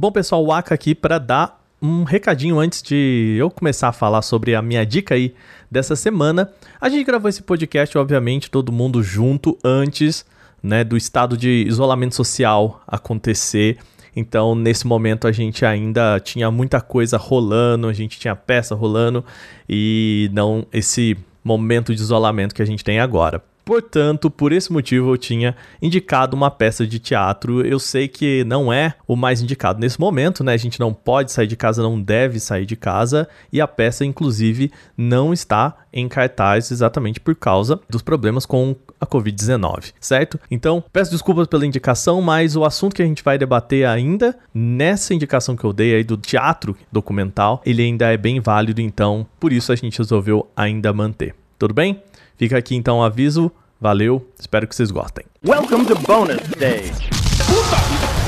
Bom, pessoal, o Aka aqui para dar um recadinho antes de eu começar a falar sobre a minha dica aí dessa semana. A gente gravou esse podcast, obviamente, todo mundo junto antes, né, do estado de isolamento social acontecer. Então, nesse momento, a gente ainda tinha muita coisa rolando, a gente tinha peça rolando e não esse momento de isolamento que a gente tem agora. Portanto, por esse motivo eu tinha indicado uma peça de teatro. Eu sei que não é o mais indicado nesse momento, né? A gente não pode sair de casa, não deve sair de casa, e a peça, inclusive, não está em cartaz exatamente por causa dos problemas com a Covid-19, certo? Então, peço desculpas pela indicação, mas o assunto que a gente vai debater ainda, nessa indicação que eu dei aí do teatro documental, ele ainda é bem válido, então por isso a gente resolveu ainda manter. Tudo bem? Fica aqui então o aviso. Valeu, espero que vocês gostem. Welcome to bonus stage.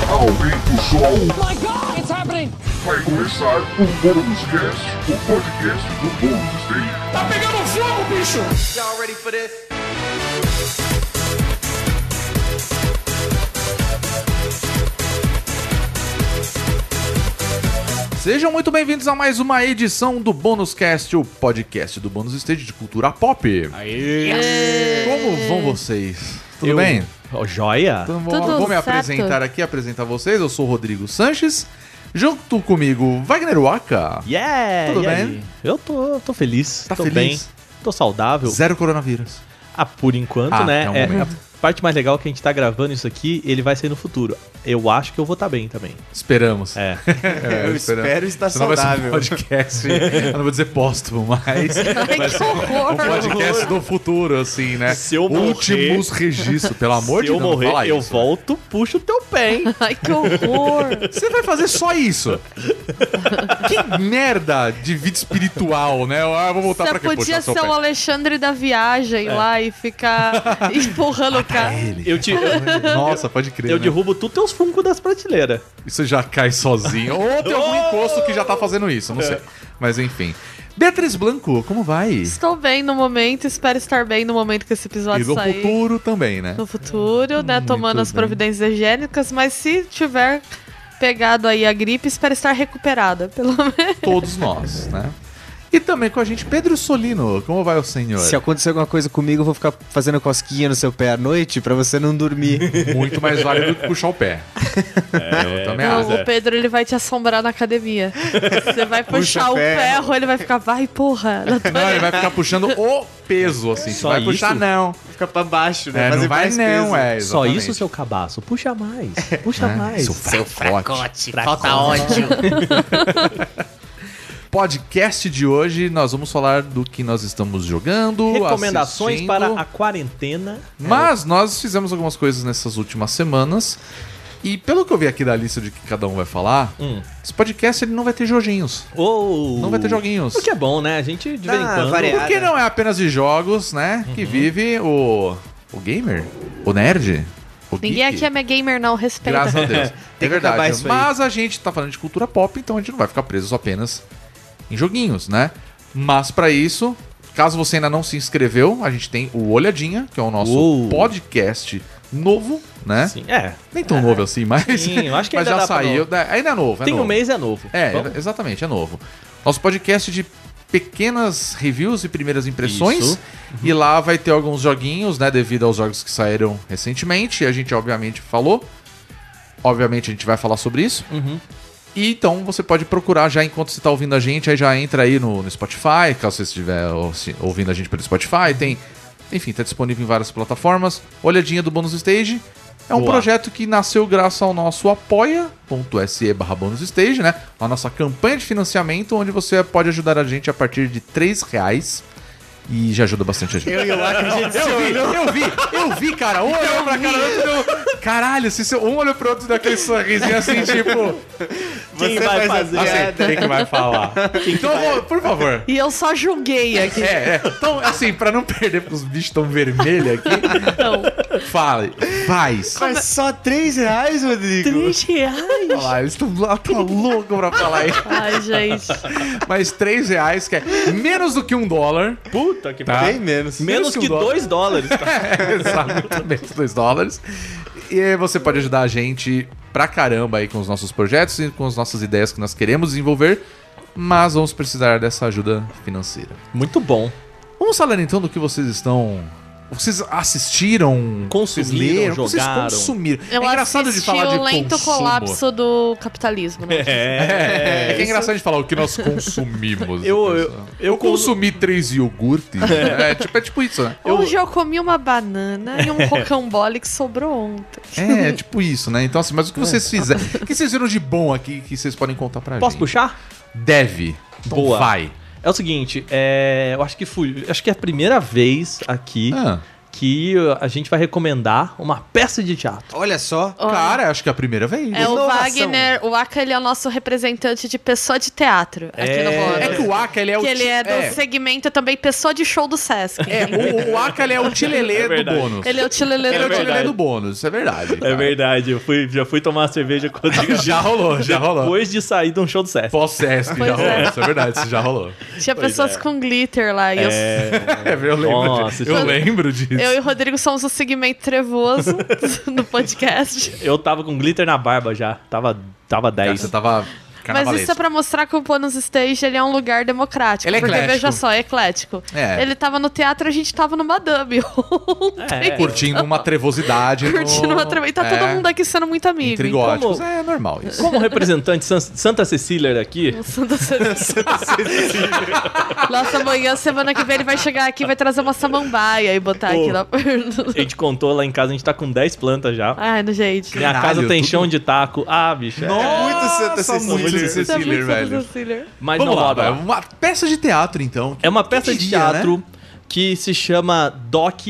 Aumenta o som, Oh my god, it's happening! vai começar o Bônus Cast, o podcast do Bônus Stage. Tá pegando fogo, bicho! Y'all ready for this? Sejam muito bem-vindos a mais uma edição do Bônus Cast, o podcast do Bônus Stage de cultura pop. Como vão vocês? Tudo Eu- bem? Ó, joia? Então, vou, Tudo vou me certo. apresentar aqui, apresentar vocês. Eu sou o Rodrigo Sanches. Junto comigo, Wagner Waka. Yeah! Tudo e bem? aí? Eu tô, tô feliz. Tá tô feliz? bem. Tô saudável. Zero coronavírus. Ah, por enquanto, Ah, né? até o é, momento. A parte mais legal é que a gente tá gravando isso aqui, ele vai sair no futuro. Eu acho que eu vou estar bem também. Esperamos. É. É, Eu esperamos. espero estar Senão vai ser um saudável. podcast. eu não vou dizer póstumo, mas. Ai, que horror! Um podcast do futuro, assim, né? Se eu morrer- Últimos registros, pelo amor Se de eu Deus. não morrer, fala eu isso. volto, puxo o teu pé, hein? Ai, que horror! Você vai fazer só isso? que merda de vida espiritual, né? Ah, eu vou voltar Você pra quê? podia ser o Alexandre da viagem lá e ficar empurrando o cara. Eu, te, Nossa, pode crer. eu né? derrubo tudo teus funcos das prateleiras. Isso já cai sozinho. Ou tem algum encosto que já tá fazendo isso, não sei. Mas enfim. Beatriz Blanco, como vai? Estou bem no momento, espero estar bem no momento que esse E episódio no sair. futuro também, né? No futuro, né? Muito Tomando as bem. providências higiênicas, mas se tiver pegado aí a gripe, espero estar recuperada, pelo menos. Todos nós, né? E também com a gente, Pedro Solino. Como vai o senhor? Se acontecer alguma coisa comigo, eu vou ficar fazendo cosquinha no seu pé à noite pra você não dormir. Muito mais válido do que puxar o pé. eu também Não, acho. o Pedro ele vai te assombrar na academia. Você vai puxar o ferro. ferro, ele vai ficar, vai, porra. Não, ele vai ficar puxando o peso, assim. Só vai puxar, isso? não. Fica pra baixo, É, não vai não, é. Só exatamente. isso, seu cabaço. Puxa mais. Puxa mais. Seu fracote. Falta ódio. Podcast de hoje, nós vamos falar do que nós estamos jogando, Recomendações assistindo. para a quarentena. Mas nós fizemos algumas coisas nessas últimas semanas. E pelo que eu vi aqui da lista de que cada um vai falar, Hum. esse podcast ele não vai ter joguinhos. Ou... Não vai ter joguinhos. O que é bom, né? A gente, de vez em Ah, quando... variado. Porque não é apenas de jogos, né? Que vive o. O gamer? O nerd? O Ninguém geek. aqui é gamer, não, respeita. Graças a Deus. Tem é verdade. isso aí. Mas a gente tá falando de cultura pop, então a gente não vai ficar preso apenas em joguinhos, né? Mas pra isso, caso você ainda não se inscreveu, a gente tem o Olhadinha, que é o nosso Uou. podcast novo, né? Sim, é. Nem tão novo assim, mas, Sim, eu acho que mas ainda já saiu. né? Ainda é novo. É Tem novo. um mês, é novo. É, Vamos? exatamente, é novo. Nosso podcast de pequenas reviews e primeiras impressões. Isso. E lá vai ter alguns joguinhos, né? Devido aos jogos que saíram recentemente. E a gente, obviamente, falou. Obviamente, a gente vai falar sobre isso. Uhum. E então você pode procurar já enquanto você está ouvindo a gente. Aí já entra aí no, no Spotify, caso você estiver ouvindo a gente pelo Spotify. Tem. Enfim, tá disponível em várias plataformas. Olhadinha do Bônus Stage. É um Boa. projeto que nasceu graças ao nosso apoia.se barra bônus stage, né? A nossa campanha de financiamento, onde você pode ajudar a gente a partir de 3 reais. E já ajuda bastante a gente. Eu e o Lacra, a gente Eu vi, eu vi, eu vi, cara. Um olhou pra cara do outro. deu- Caralho, se seu- um olhou pro outro daquele sorrisinho assim, tipo. Quem Você vai faz a fazer? piada. Quem que vai falar? Então, vou- por favor. E eu só julguei aqui. É, é. Então, assim, pra não perder, porque os bichos estão vermelhos aqui, Então, fale, faz. Mas só 3 reais, Rodrigo? três reais. Olha lá, eles estão lá, tá louco pra falar aí. Ai, gente. Mas 3 reais, que é menos do que um dólar. Puta que Tá. Bem menos. Menos que um que dólar. 2 dólares. É, exato, menos 2 dólares. E você pode ajudar a gente pra caramba aí com os nossos projetos e com as nossas ideias que nós queremos desenvolver, mas vamos precisar dessa ajuda financeira. Muito bom. Vamos falar então do que vocês estão. Vocês assistiram, vocês Consumiram, leram, vocês jogaram. consumiram. Eu é engraçado de falar de o lento consumo. colapso do capitalismo. Né? É, é que é engraçado de falar o que nós consumimos. Eu- eu- eu consumi três iogurtes. É. tipo, é tipo isso, né? Hoje eu comi uma banana e um rocambole que sobrou ontem. É, é tipo isso, né? Então, assim, mas o que vocês fizeram? O que vocês viram de bom aqui que vocês podem contar pra Posso gente? puxar? Deve. Então Boa. vai. É o seguinte, é, eu acho que fui, acho que é a primeira vez aqui Ah, que a gente vai recomendar uma peça de teatro. Olha só. cara, acho que é a primeira vez. É o Inovação. Wagner, o Aka ele é o nosso representante de pessoa de teatro aqui É. no bônus. É que o Aka, ele é o... Que ele ti- é do segmento também pessoa de show do Sesc. É, o, o Aka, ele é o tilelê É do bônus. Ele é o tilelê Ele é o do tilelê verdade. do bônus, isso é verdade. É verdade, eu fui, já fui tomar cerveja com o Rodrigo Já rolou, já rolou. depois de sair de um show do Sesc. Pós-Sesc, já Pois rolou. é. Isso é verdade, isso já rolou. Tinha Pois pessoas é. com glitter lá. E eu, É, eu lembro Nossa, Eu é- lembro disso. eu e o Rodrigo somos o segmento trevoso no podcast. Eu tava com glitter na barba já, tava, tava Cara, 10. Você tava Mas isso é pra mostrar que o Bônus Stage ele é um lugar democrático. Ele é porque eclético. veja só, é eclético. É. Ele tava no teatro, a gente tava no Madame. É. Curtindo uma trevosidade. no- Curtindo uma treva. E tá É, todo mundo aqui sendo muito amigo. Entre então. Como- É normal isso. Como representante San- Santa Cecília aqui, Santa Cecília. Nossa, amanhã, semana que vem, ele vai chegar aqui e vai trazer uma samambaia e botar Pô. aqui na a gente contou lá em casa, a gente tá com 10 plantas já. Ai, no gente. Minha Caralho, casa tem tudo- chão de taco. Ah, bicho. é- muito Santa Nossa, Cecília. Cecília, velho. Cecília. Mas Vamos não lá, roda. velho. Uma peça de teatro, então. É uma peça de diria, teatro né? que se chama Doc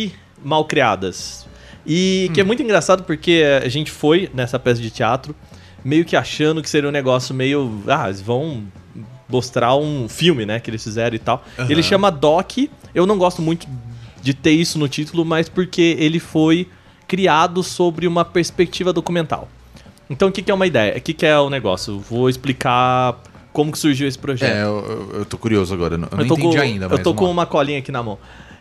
Malcriadas. E Hum. que é muito engraçado porque a gente foi nessa peça de teatro meio que achando que seria um negócio meio. Ah, eles vão mostrar um filme, né? Que eles fizeram e tal. Ele chama Doc. Eu não gosto muito de ter isso no título, mas porque ele foi criado sobre uma perspectiva documental. Então o que, que é uma ideia? O que, que é o negócio? Vou explicar como que surgiu esse projeto. É, eu, eu- tô curioso agora. Eu não, eu não entendi com, ainda, mas Eu tô com lá. uma colinha aqui na mão.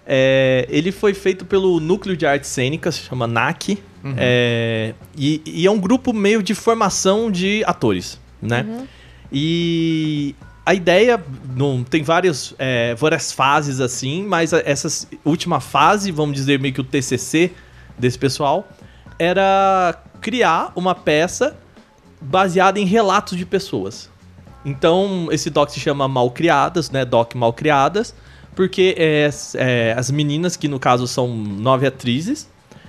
É, ele foi feito pelo Núcleo de Artes Cênicas, chama NAC. Uhum. é, e, e é um grupo meio de formação de atores, né? E a ideia não tem várias, é, várias fases assim, mas essa última fase, vamos dizer meio que o TCC desse pessoal, era criar uma peça baseada em relatos de pessoas. Então, esse doc se chama Malcriadas, né? Doc Malcriadas, porque é, é, as meninas, que no caso são nove atrizes,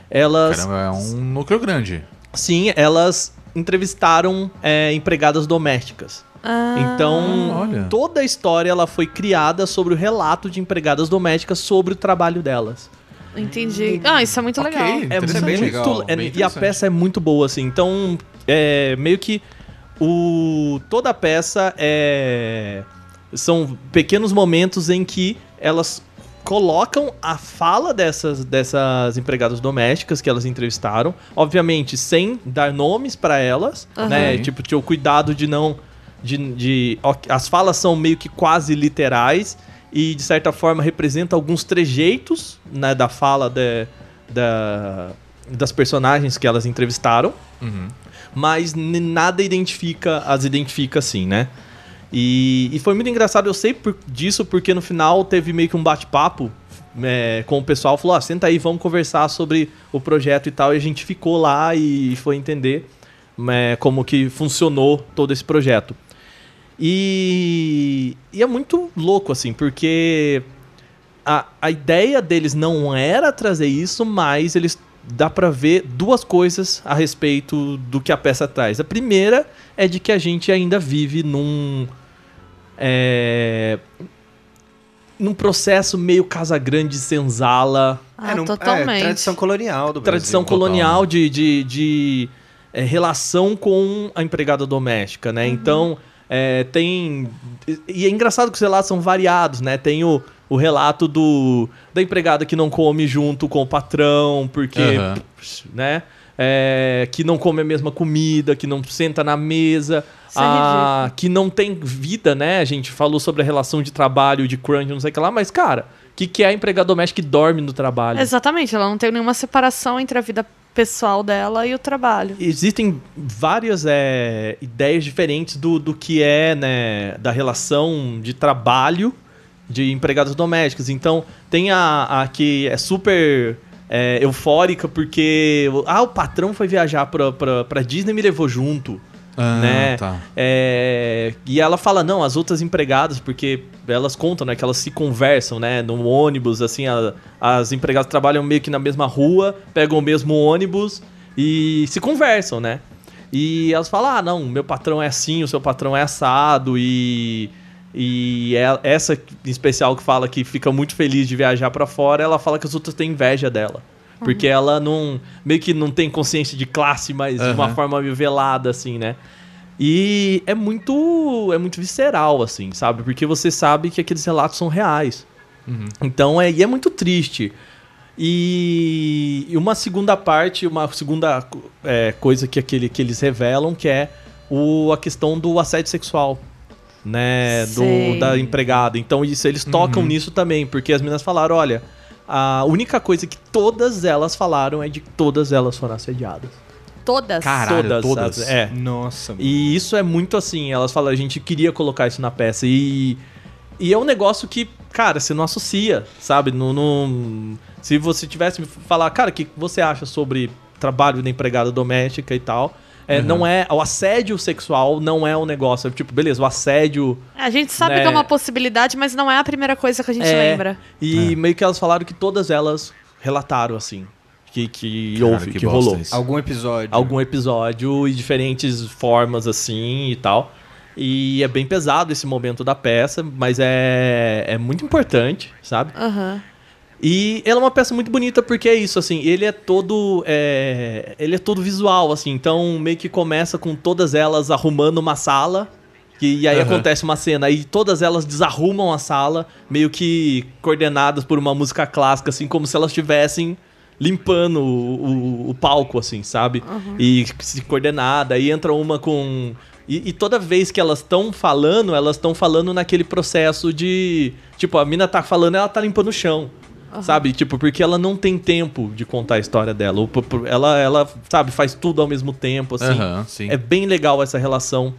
elas. Caramba, é um núcleo grande. Sim, elas entrevistaram é, empregadas domésticas. Ah, Então, olha. toda a história ela foi criada sobre o relato de empregadas domésticas sobre o trabalho delas. Entendi. Ah, isso é muito Ok. legal. É muito legal, é- bem e a peça é muito boa assim. Então, é meio que o toda a peça é são pequenos momentos em que elas colocam a fala dessas, dessas empregadas domésticas que elas entrevistaram, obviamente sem dar nomes pra elas, Aham. né? Tipo, ter o cuidado de não de, de as falas são meio que quase literais e de certa forma representa alguns trejeitos né, da fala de- da, das personagens que elas entrevistaram, mas n- nada identifica as identifica assim, né? E, e foi muito engraçado, eu sei por- disso porque no final teve meio que um bate-papo é, com o pessoal, falou, ah, senta aí, vamos conversar sobre o projeto e tal, e a gente ficou lá e foi entender é, como que funcionou todo esse projeto. E, e é muito louco, assim, porque a, a ideia deles não era trazer isso, mas eles dá pra ver duas coisas a respeito do que a peça traz. A primeira é de que a gente ainda vive num é, num processo meio Casa Grande Senzala, Ah, num- totalmente. tradição colonial do tradição Brasil. colonial de, de, de, é, relação com a empregada doméstica, né? Então, é, tem... E é engraçado que os relatos são variados, né? Tem o, o relato do da empregada que não come junto com o patrão, porque... Aham. né? É, que não come a mesma comida, que não senta na mesa, é a- que não tem vida, né? A gente falou sobre a relação de trabalho, de crunch, não sei o que lá, mas, cara, que, que é a empregada doméstica que dorme no trabalho? Exatamente, ela não tem nenhuma separação entre a vida pessoal dela e o trabalho. Existem várias é, ideias diferentes do, do que é, né, da relação de trabalho de empregadas domésticas. Então, tem a, a que é super é, eufórica porque ah, o patrão foi viajar pra, pra, pra Disney e me levou junto. Ah, né? tá. É, e ela fala, não, as outras empregadas, porque elas contam, né, que elas se conversam, né, no ônibus, assim, a- as empregadas trabalham meio que na mesma rua, pegam o mesmo ônibus e se conversam, né? E elas falam, ah, não, meu patrão é assim, o seu patrão é assado e... E é- essa em especial que fala que fica muito feliz de viajar pra fora, ela fala que as outras têm inveja dela. Porque ela não. meio que não tem consciência de classe, mas de uma Aham. forma meio velada, assim, né? E é muito. é muito visceral, assim, sabe? Porque você sabe que aqueles relatos são reais. Então é, e é muito triste. E, e uma segunda parte, uma segunda é, coisa que, aquele, que eles revelam, que é o, a questão do assédio sexual. Né, Sei. do, da empregada. Então, isso eles tocam nisso também, porque as meninas falaram: olha, a única coisa que todas elas falaram é de que todas elas foram assediadas. Todas. Caralho, todas? sabe? É. Nossa, mano. E isso é muito assim, elas falam, a gente queria colocar isso na peça. E, e é um negócio que, cara, você não associa, sabe? Não, não- se você tivesse me falar, cara, o que você acha sobre trabalho da empregada doméstica e tal? É, Não é. O assédio sexual não é um negócio. é Tipo, beleza, o assédio. A gente sabe Né? que é uma possibilidade, mas não é a primeira coisa que a gente é, lembra. E meio que elas falaram que todas elas relataram, assim. Que, que Cara, houve, que que, rolou. isso. Algum episódio. algum episódio e diferentes formas assim e tal. E é bem pesado esse momento da peça, mas é, é muito importante, sabe? Aham. E ela é uma peça muito bonita porque é isso, assim, ele é todo. é, ele é todo visual, assim, então meio que começa com todas elas arrumando uma sala. que- e aí Aham. acontece uma cena, e todas elas desarrumam a sala, meio que coordenadas por uma música clássica, assim, como se elas estivessem limpando o, o- o palco, assim, sabe? E se coordenada, aí entra uma com. E, e toda vez que elas estão falando, elas estão falando naquele processo de. Tipo, a mina tá falando, ela tá limpando o chão. Sabe? Tipo, porque ela não tem tempo de contar a história dela. Ela, ela, sabe, faz tudo ao mesmo tempo, assim. Sim. É bem legal essa relação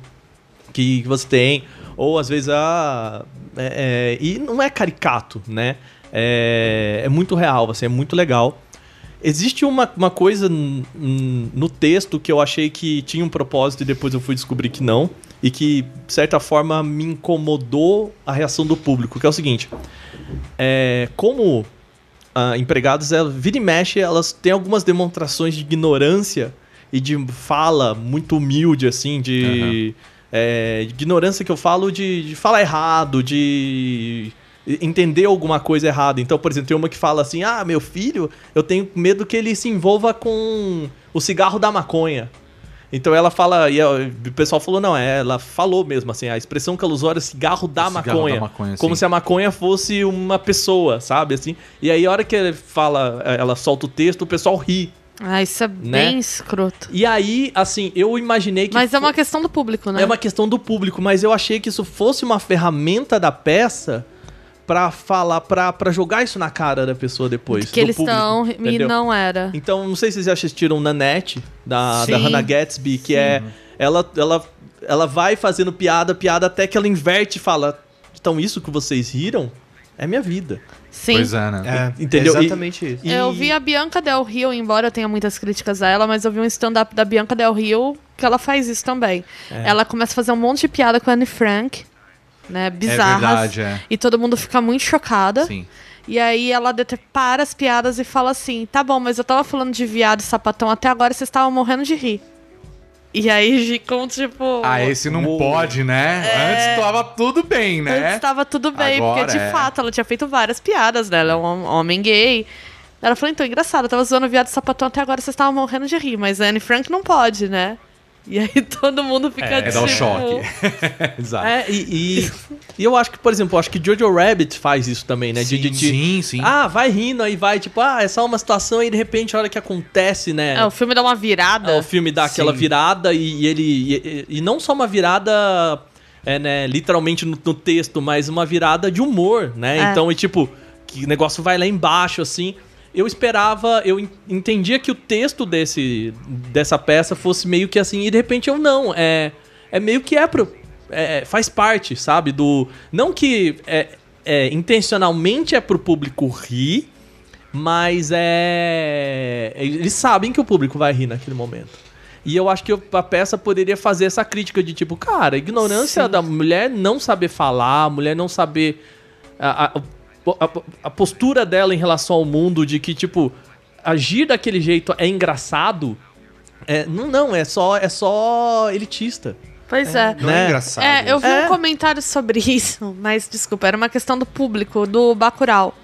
que você tem. Ou às vezes a. é- é- e não é caricato, né? É, é muito real, assim, é muito legal. Existe uma, uma coisa no texto que eu achei que tinha um propósito e depois eu fui descobrir que não. E que, de certa forma, me incomodou a reação do público, que é o seguinte. É, como ah, empregados, ela, vira e mexe, elas têm algumas demonstrações de ignorância e de fala muito humilde, assim, de. é, de ignorância que eu falo de, de falar errado, de entender alguma coisa errada. Então, por exemplo, tem uma que fala assim: ah, meu filho, eu tenho medo que ele se envolva com o cigarro da maconha. Então ela fala, e o pessoal falou, não, é, ela falou mesmo, assim, a expressão que ela usou era cigarro da Cigarro maconha. da maconha, como se a maconha fosse uma pessoa, sabe, assim. E aí a hora que ela fala, ela solta o texto, o pessoal ri. Ah, isso é Né? bem escroto. E aí, assim, eu imaginei que... Mas é uma questão do público, né? é uma questão do público, mas eu achei que isso fosse uma ferramenta da peça pra falar, pra, pra jogar isso na cara da pessoa depois. que do eles público, estão. E entendeu? não era. Então, não sei se vocês já assistiram Nanette, da, da Sim. Hannah Gatsby, que é. Ela, ela, ela vai fazendo piada, piada, até que ela inverte e fala: Então, isso que vocês riram é minha vida. Sim. Pois é, né? É, Entendeu? E- exatamente isso. E- Eu vi a Bianca Del Rio, embora eu tenha muitas críticas a ela, mas eu vi um stand-up da Bianca Del Rio que ela faz isso também. É. Ela começa a fazer um monte de piada com a Anne Frank, né? Bizarras. verdade, é. E todo mundo fica muito chocada. Sim. E aí ela para as piadas e fala assim: tá bom, mas eu tava falando de viado e sapatão até agora vocês estavam morrendo de rir. E aí ficam tipo. Ah, esse não pode, né? Antes tava tudo bem, né? Antes tava tudo bem, Agora porque de é. fato ela tinha feito várias piadas, né? Ela é um hom- homem gay. Ela falou, então, engraçado, eu tava zoando viado e sapatão até agora vocês estavam morrendo de rir, mas a Anne Frank não pode, né? E aí todo mundo fica É, tipo... dá um choque. Exato. É, e, e, e eu acho que, por exemplo, eu acho que Jojo Rabbit faz isso também, né? De- de, de- sim, sim. Ah, vai rindo, aí vai, tipo, ah, é só uma situação, e de repente, a hora que acontece, né? É, o filme dá uma virada. É, o filme dá aquela Sim. virada e, e ele. E, e não só uma virada. É, né, literalmente no, no texto, mas uma virada de humor, né? É. Então, e tipo, que o negócio vai lá embaixo, assim. Eu esperava, eu en- entendia que o texto desse, dessa peça fosse meio que assim, e de repente eu não. É, é meio que é pro. é, faz parte, sabe? Do. Não que é, é, intencionalmente é pro público rir, mas é. Eles sabem que o público vai rir naquele momento. E eu acho que a peça poderia fazer essa crítica de tipo, cara, ignorância da mulher não saber falar, a mulher não saber. A, a- a- a postura dela em relação ao mundo, de que, tipo, agir daquele jeito é engraçado. É, não, não, é só, é só elitista. Pois é. Não Né? é engraçado. É, eu vi É. um comentário sobre isso, mas desculpa, era uma questão do público, do Bacurau.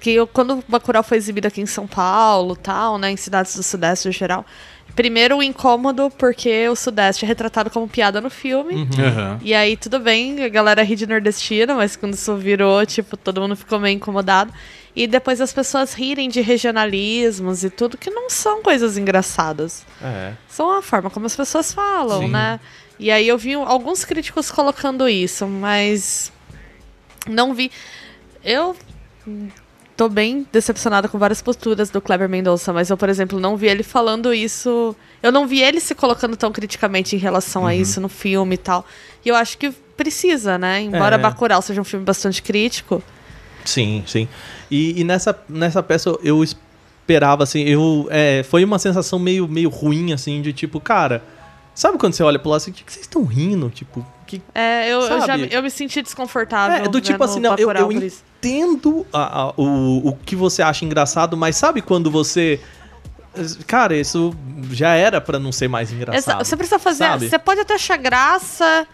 Que eu, quando o Bacurau foi exibido aqui em São Paulo, tal, né, em cidades do Sudeste em geral, primeiro o incômodo porque o Sudeste é retratado como piada no filme. Uhum. E aí tudo bem, a galera ri de nordestina, mas quando isso virou, tipo, todo mundo ficou meio incomodado. E depois as pessoas rirem de regionalismos e tudo, que não são coisas engraçadas É. são a forma como as pessoas falam, Sim. né? E aí eu vi alguns críticos colocando isso, mas não vi. Eu tô bem decepcionada com várias posturas do Kleber Mendonça, mas eu, por exemplo, não vi ele falando isso. Eu não vi ele se colocando tão criticamente em relação Uhum. a isso no filme e tal. E eu acho que precisa, né? Embora É. Bacurau seja um filme bastante crítico. Sim, sim. E, e nessa, nessa peça eu- esperava, assim, eu. é, foi uma sensação meio, meio ruim, assim, de tipo, cara. Sabe quando você olha pro lado assim, o que vocês estão rindo? Tipo, que. É, eu, eu já eu me senti desconfortável. É, do tipo vendo assim, não, eu, eu entendo a- a- o, o que você acha engraçado, mas sabe quando você. Cara, isso já era pra não ser mais engraçado. Você precisa fazer. sabe? Você pode até achar graça.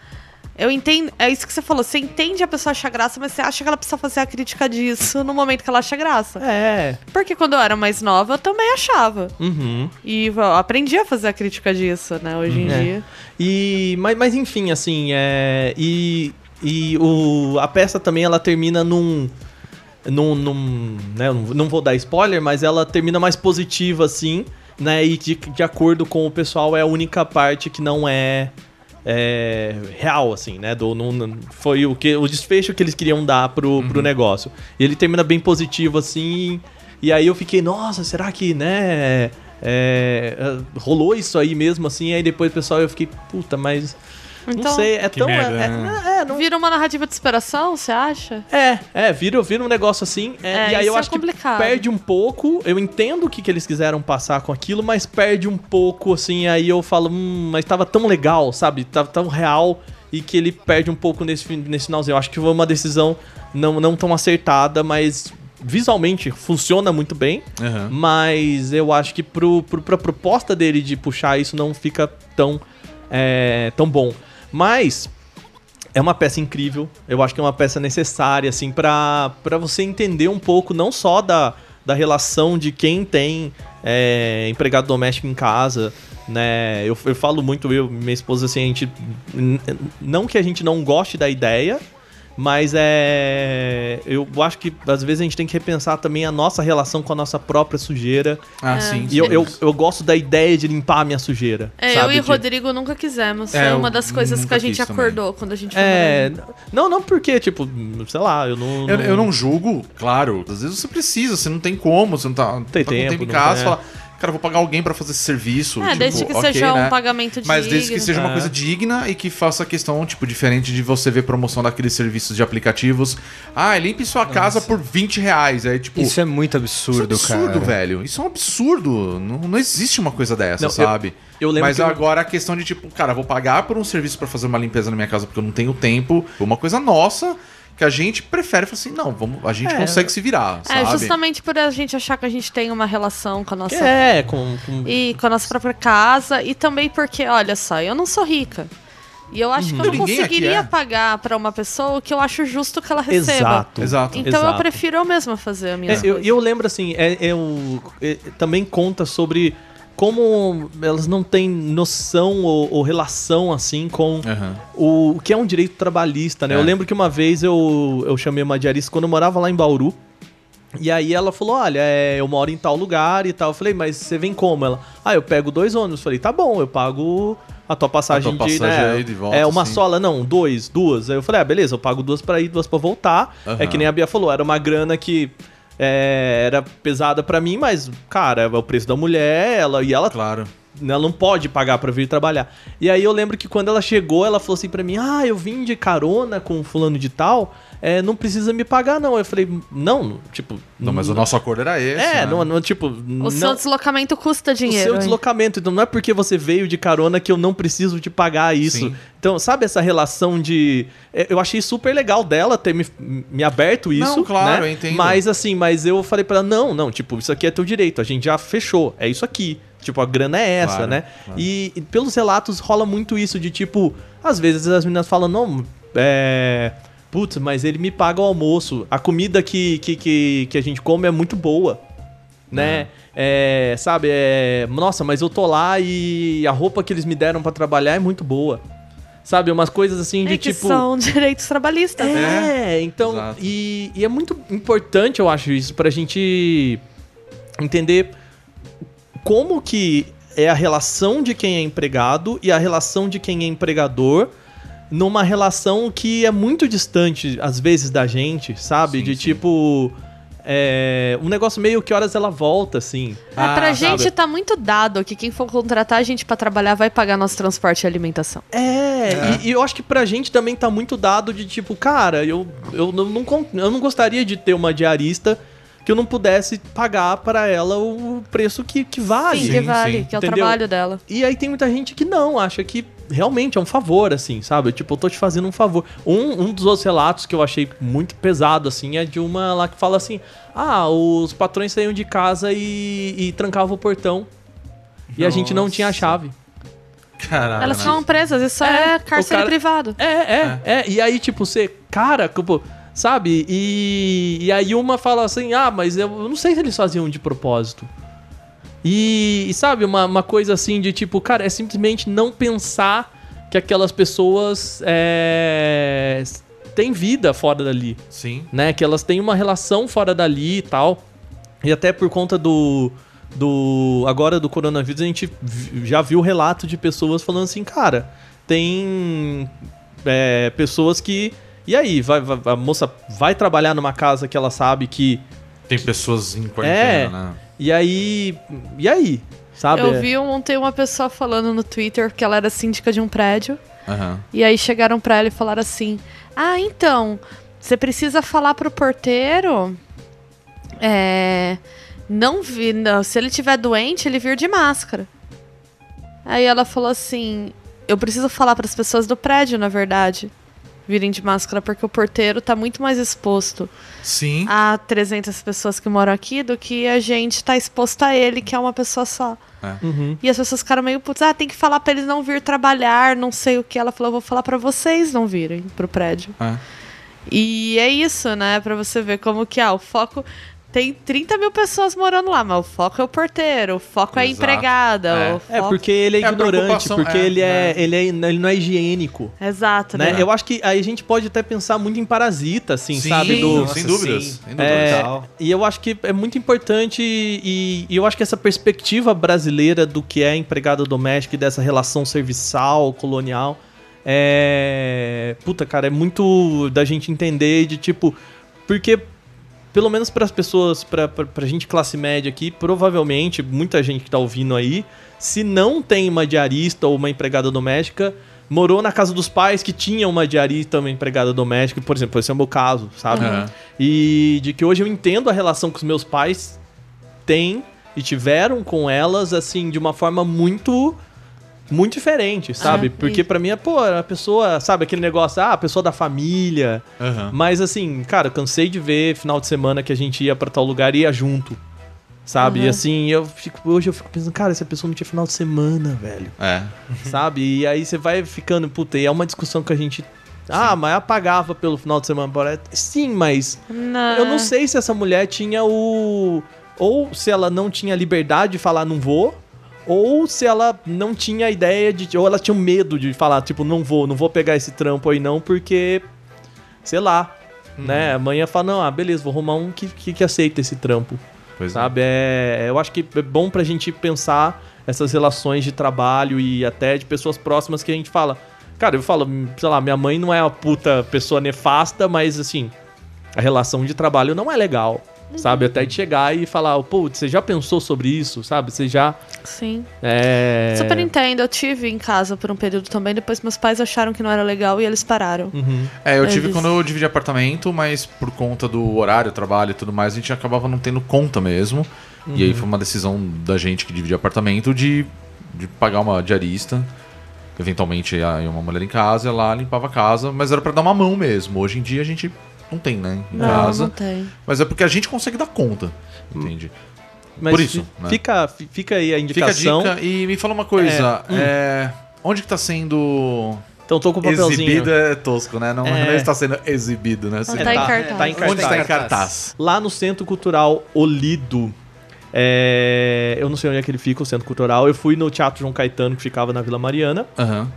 Eu entendo. É isso que você falou. Você entende a pessoa achar graça, mas você acha que ela precisa fazer a crítica disso no momento que ela acha graça. É. Porque quando eu era mais nova, eu também achava. Uhum. E aprendi a fazer a crítica disso, né, hoje em É. dia. E, mas, mas enfim, assim, é, e, e o, a peça também ela termina num. num, num né, não vou dar spoiler, mas ela termina mais positiva, assim, né? E de, de acordo com o pessoal, é a única parte que não é. É, real, assim, né? Do, não, não- foi o, que, o desfecho que eles queriam dar pro, pro negócio. E ele termina bem positivo, assim. E aí eu fiquei, nossa, será que, né? é, é, rolou isso aí mesmo, assim. Aí depois, pessoal, eu fiquei, puta, mas. Então, não sei, é tão. merda, é, né? é, é, não, Vira uma narrativa de inspiração, você acha? é, é, vira, vira um negócio assim. é, É, e aí isso eu é acho complicado. que perde um pouco. Eu entendo o que, que eles quiseram passar com aquilo, mas perde um pouco, assim. Aí eu falo, hum, mas tava tão legal, sabe? Tava tão real. E que ele perde um pouco nesse, nesse finalzinho. Eu acho que foi uma decisão não, não tão acertada, mas visualmente funciona muito bem. Aham. Mas eu acho que pro, pro, pra proposta dele de puxar isso não fica tão, é, tão bom. Mas é uma peça incrível. Eu acho que é uma peça necessária, assim, pra você entender um pouco, não só da, da relação de quem tem é, empregado doméstico em casa, né? Eu, eu falo muito, eu minha esposa, assim, a gente. Não que a gente não goste da ideia. Mas é. Eu acho que às vezes a gente tem que repensar também a nossa relação com a nossa própria sujeira. Ah, sim. E eu, sim. eu, eu gosto da ideia de limpar a minha sujeira. É, sabe? eu e o De- Rodrigo nunca quisemos. É, Foi uma das coisas que a gente quis também. acordou quando a gente foi É. Não, não porque, tipo, sei lá, eu não. Eu, eu não julgo, claro. Às vezes você precisa, você não tem como, você não tá, não Tem tá com tempo, tempo em não casa, você fala, cara, eu vou pagar alguém pra fazer esse serviço. É, tipo, desde que ok, seja né? um pagamento digno. Mas desde que seja uma É. coisa digna e que faça questão, tipo, diferente de você ver promoção daqueles serviços de aplicativos. Ah, limpe sua casa por 20 reais. Aí, tipo. Isso é muito isso é absurdo, absurdo, cara. velho. Isso é um absurdo. Não, não existe uma coisa dessa, Não, eu- sabe? eu lembro Mas que eu- agora a questão de, tipo, cara, vou pagar por um serviço pra fazer uma limpeza na minha casa porque eu não tenho tempo. Uma coisa nossa que a gente prefere falar assim, não, vamos, a gente É. consegue se virar, É, sabe? justamente por a gente achar que a gente tem uma relação com a nossa É, com. com- e com a nossa própria casa e também porque, olha só, eu não sou rica. E eu acho que eu não Ninguém aqui conseguiria é. pagar pra uma pessoa o que eu acho justo que ela receba. Exato. Exato. Então eu Exato. prefiro eu mesma fazer a minha É, eu, eu lembro assim, é, o- é, também conta sobre como elas não têm noção ou, ou relação assim com Aham. o, o que é um direito trabalhista, né? É. Eu lembro que uma vez eu, eu chamei uma diarista quando eu morava lá em Bauru. E aí ela falou, olha, é, eu moro em tal lugar e tal. Eu falei, mas você vem como? Ela, ah, eu pego dois ônibus. Eu falei, tá bom, eu pago a tua passagem, A tua de, passagem né, aí de volta, É uma sim. sola, não, dois, duas. Aí eu falei, ah, beleza, eu pago duas pra ir, duas pra voltar. É Aham. que nem a Bia falou, era uma grana que é, era pesada pra mim, mas, cara, é o preço da mulher, ela, e ela Claro. ela não pode pagar pra vir trabalhar. E aí eu lembro que quando ela chegou, ela falou assim pra mim: Ah, eu vim de carona com fulano de tal, é, não precisa me pagar, não. Eu falei, não, tipo. Não, mas o nosso acordo era esse. É, né? não, não, tipo. O não, seu deslocamento custa o dinheiro. seu hein? deslocamento. Então não é porque você veio de carona que eu não preciso te pagar isso. Sim. Então, sabe essa relação de. é, Eu achei super legal dela ter me, me aberto isso. Não, claro, né? eu entendo. Mas assim, mas eu falei pra ela: não, não, tipo, isso aqui é teu direito, a gente já fechou, é isso aqui. Tipo, a grana é essa, Claro, né? claro. E, e pelos relatos rola muito isso de tipo, às vezes as meninas falam, não, é. Putz, mas ele me paga o almoço. A comida que, que, que, que a gente come é muito boa. Né? É, sabe, é. Nossa, mas eu tô lá e a roupa que eles me deram pra trabalhar é muito boa. Sabe, umas coisas assim de É que tipo. são direitos trabalhistas. É, então. Exato. E, e é muito importante, eu acho, isso, pra gente entender como que é a relação de quem é empregado e a relação de quem é empregador numa relação que é muito distante, às vezes, da gente, sabe? Sim, de sim. tipo. É, um negócio meio que horas ela volta, assim. É, pra Ah, gente sabe? tá muito dado que quem for contratar a gente pra trabalhar vai pagar nosso transporte e alimentação. É, E, e eu acho que pra gente também tá muito dado de tipo, cara, eu, eu, não, eu não gostaria de ter uma diarista que eu não pudesse pagar pra ela o preço que, que vale. Sim, sim, que vale, sim. que é o Entendeu? trabalho dela. E aí tem muita gente que não, acha que realmente é um favor, assim, sabe? Tipo, eu tô te fazendo um favor. Um, um dos outros relatos que eu achei muito pesado, assim, é de uma lá que fala assim: ah, os patrões saíam de casa e, e trancavam o portão. E a gente não tinha a Nossa. chave. Caralho. Elas são presas, isso É, é, cárcere cara- privado. É, é, é, E aí, tipo, você, cara, tipo, sabe? E, e aí uma fala assim, ah, mas eu não sei se eles faziam de propósito. E, e sabe, uma, uma coisa assim de tipo, cara, é simplesmente não pensar que aquelas pessoas é, têm vida fora dali Sim. né? Que elas têm uma relação fora dali e tal. E até por conta do. do agora do coronavírus, a gente já viu relato de pessoas falando assim, cara, tem é, pessoas que. E aí, vai, vai- a moça vai trabalhar numa casa que ela sabe que. Tem pessoas em É. quarentena, né? E aí. E aí? Sabe? Eu vi ontem uma pessoa falando no Twitter que ela era síndica de um prédio. Aham. E aí chegaram pra ela e falaram assim: Ah, então, você precisa falar pro porteiro. É. Não vi. não, se ele tiver doente, ele vir de máscara. Aí ela falou assim: Eu preciso falar pras pessoas do prédio, na verdade. Virem de máscara, porque o porteiro tá muito mais exposto Sim. a 300 pessoas que moram aqui do que a gente tá exposto a ele, que é uma pessoa só. Uhum. E as pessoas ficaram meio putz, ah, tem que falar pra eles não vir trabalhar, não sei o que. Ela falou, vou falar pra vocês não virem pro prédio. É. E é isso, né? Pra você ver como que, ah, o foco. Tem 30 mil pessoas morando lá, mas o foco é o porteiro, o foco é a Exato. empregada. É. O É, foco... porque ele é, É, ignorante, porque é, ele, é, é. Ele, é, ele não é higiênico. Exato, Né? né? Eu acho que aí a gente pode até pensar muito em parasita, assim, Sim, sabe? Do, Nossa, sem dúvidas. sim. Sem dúvidas. É, e eu acho que é muito importante e, e eu acho que essa perspectiva brasileira do que é empregada doméstica e dessa relação serviçal, colonial, é... Puta, cara, é muito da gente entender de tipo... Porque, pelo menos para as pessoas, pra, pra gente classe média aqui, provavelmente, muita gente que tá ouvindo aí, se não tem uma diarista ou uma empregada doméstica... Morou na casa dos pais que tinham uma diarista ou uma empregada doméstica, por exemplo, esse é o meu caso, sabe? Uhum. E de que hoje eu entendo a relação que os meus pais têm e tiveram com elas, assim, de uma forma muito. Muito diferente, sabe? É, Porque e- pra mim é, pô, a pessoa, sabe, aquele negócio, ah, a pessoa da família. Aham. Mas assim, cara, eu cansei de ver final de semana que a gente ia pra tal lugar e ia junto. Sabe? E assim, eu fico, hoje eu fico pensando, cara, essa pessoa não tinha final de semana, velho. É. Sabe? E aí você vai ficando, puta, e é uma discussão que a gente. Ah, mas apagava pelo final de semana. Sim, mas Não. eu não sei se essa mulher tinha o. Ou se ela não tinha liberdade de falar não vou. Ou se ela não tinha ideia de. Ou ela tinha medo de falar, tipo, não vou, não vou pegar esse trampo aí não, porque. Sei lá. Né? Amanhã fala, não, ah, beleza, vou arrumar um que, que, que aceita esse trampo. Pois Sabe? É, eu acho que é bom pra gente pensar essas relações de trabalho e até de pessoas próximas que a gente fala. Cara, eu falo, sei lá, minha mãe não é uma puta pessoa nefasta, mas assim, a relação de trabalho não é legal. Sabe? Até de chegar e falar, putz, você já pensou sobre isso, sabe? Você já. Sim. É... Super entendo. Eu tive em casa por um período também. Depois meus pais acharam que não era legal e eles pararam. Uhum. É, eu tive Eles- quando eu dividi apartamento, mas por conta do horário, trabalho e tudo mais, a gente acabava não tendo conta mesmo. E aí foi uma decisão da gente que dividia apartamento de, de pagar uma diarista. Eventualmente ia ia uma mulher em casa, ela limpava a casa, mas era pra dar uma mão mesmo. Hoje em dia a gente não tem, né? Em Não, casa. não tem. Mas é porque a gente consegue dar conta. Entende? Mas Por isso, né? Fica, fi- fica aí a Fica a indicação. dica e me fala uma coisa. É, hum. é, onde que tá sendo Então tô com o papelzinho. exibido é tosco, né? Não, É. não está sendo exibido, né? Tá É, em tá- cartaz. tá em Onde está em cartaz. cartaz? Lá no Centro Cultural Olido. É, eu não sei onde é que ele fica, o Centro Cultural. Eu fui no Teatro João Caetano, que ficava na Vila Mariana. Aham.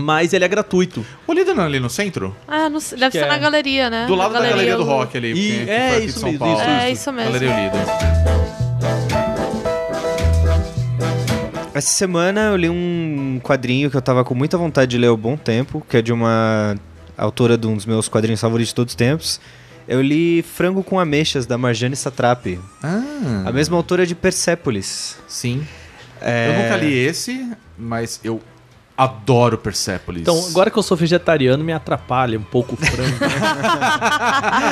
Mas ele é gratuito. O Lido não é ali no centro? Ah, sei. Deve ser é. na galeria, né? Do Na lado da galeria do rock ali. E- que- que é, de isso São mesmo, Paulo. isso, É, isso mesmo. Galeria Lido. Essa semana eu li um quadrinho que eu tava com muita vontade de ler há um bom tempo, que é de uma autora de um dos meus quadrinhos favoritos de todos os tempos. Eu li Frango com Ameixas, da Marjane Satrapi. Ah, A mesma autora de Persépolis. sim. É, Eu nunca li esse, mas eu adoro Persepolis. Então, agora que eu sou vegetariano, me atrapalha um pouco o frango.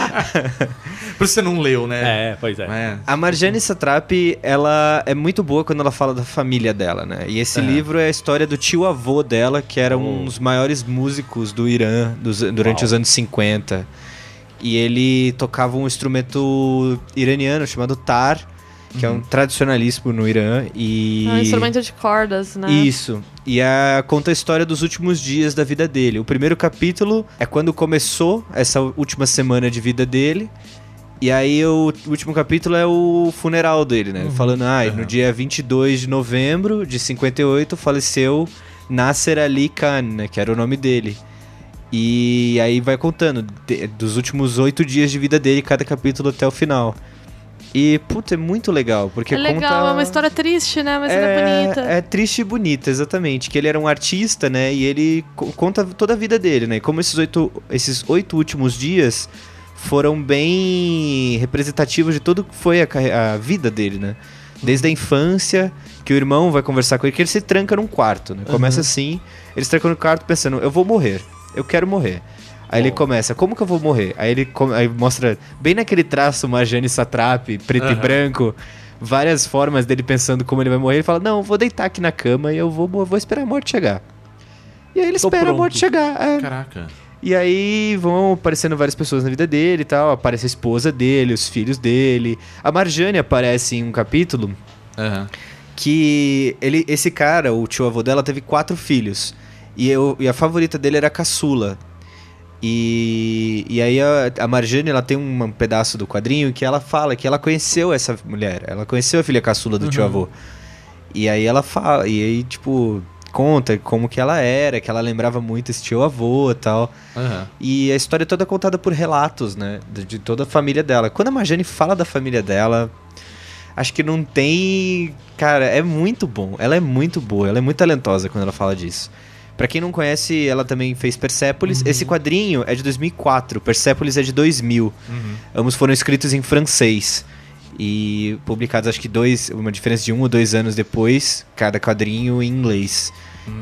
Por isso você não leu, né? é, pois é. É. A Marjane Satrapi, ela é muito boa quando ela fala da família dela, né? E esse É. livro é a história do tio-avô dela, que era um Oh. dos maiores músicos do Irã dos- durante Uau. os anos 50. E ele tocava um instrumento iraniano chamado tar, que é um tradicionalíssimo no Irã. E... É um instrumento de cordas, né? Isso. E a, conta a história dos últimos dias da vida dele. O primeiro capítulo é quando começou essa última semana de vida dele. E aí o último capítulo é o funeral dele, né? Falando, ah, no dia 22 de novembro de 58 faleceu Nasser Ali Khan, né? Que era o nome dele. E aí vai contando de- dos últimos oito dias de vida dele, cada capítulo até o final. E, puta, é muito legal, porque É legal, conta... é uma história triste, né? Mas ela é bonita. É triste e bonita, exatamente. Que ele era um artista, né? E ele co- conta toda a vida dele, né? E como esses oito, esses oito últimos dias foram bem representativos de tudo que foi a, a vida dele, né? Desde a infância, que o irmão vai conversar com ele, que ele se tranca num quarto, né? Começa assim, ele se tranca no quarto pensando, eu vou morrer, eu quero morrer. Aí ele começa, como que eu vou morrer? Aí ele aí mostra, bem naquele traço Marjane Satrapi, preto e Aham. branco, várias formas dele pensando como ele vai morrer. Ele fala, não, eu vou deitar aqui na cama e eu vou, vou esperar a morte chegar. E aí ele Tô espera a pronto. morte chegar. é. Caraca. E aí vão aparecendo várias pessoas na vida dele e tal. Aparece a esposa dele, os filhos dele. A Marjane aparece em um capítulo Aham. que ele, esse cara, o tio avô dela, teve quatro filhos. E, eu, e a favorita dele era a caçula. E, e aí a, a Marjane, ela tem um pedaço do quadrinho que ela fala que ela conheceu essa mulher. Ela conheceu a filha caçula do tio avô. E aí ela fala, e aí, tipo, conta como que ela era, que ela lembrava muito esse tio avô e tal. Aham. E a história toda é contada por relatos, né? De, de toda a família dela. Quando a Marjane fala da família dela, acho que não tem. Cara, é muito bom. Ela é muito boa, ela é muito talentosa quando ela fala disso. Pra quem não conhece, ela também fez Persepolis. Esse quadrinho é de 2004, Persepolis é de 2000. Ambos foram escritos em francês. E publicados, acho que dois, uma diferença de um ou dois anos depois, cada quadrinho em inglês.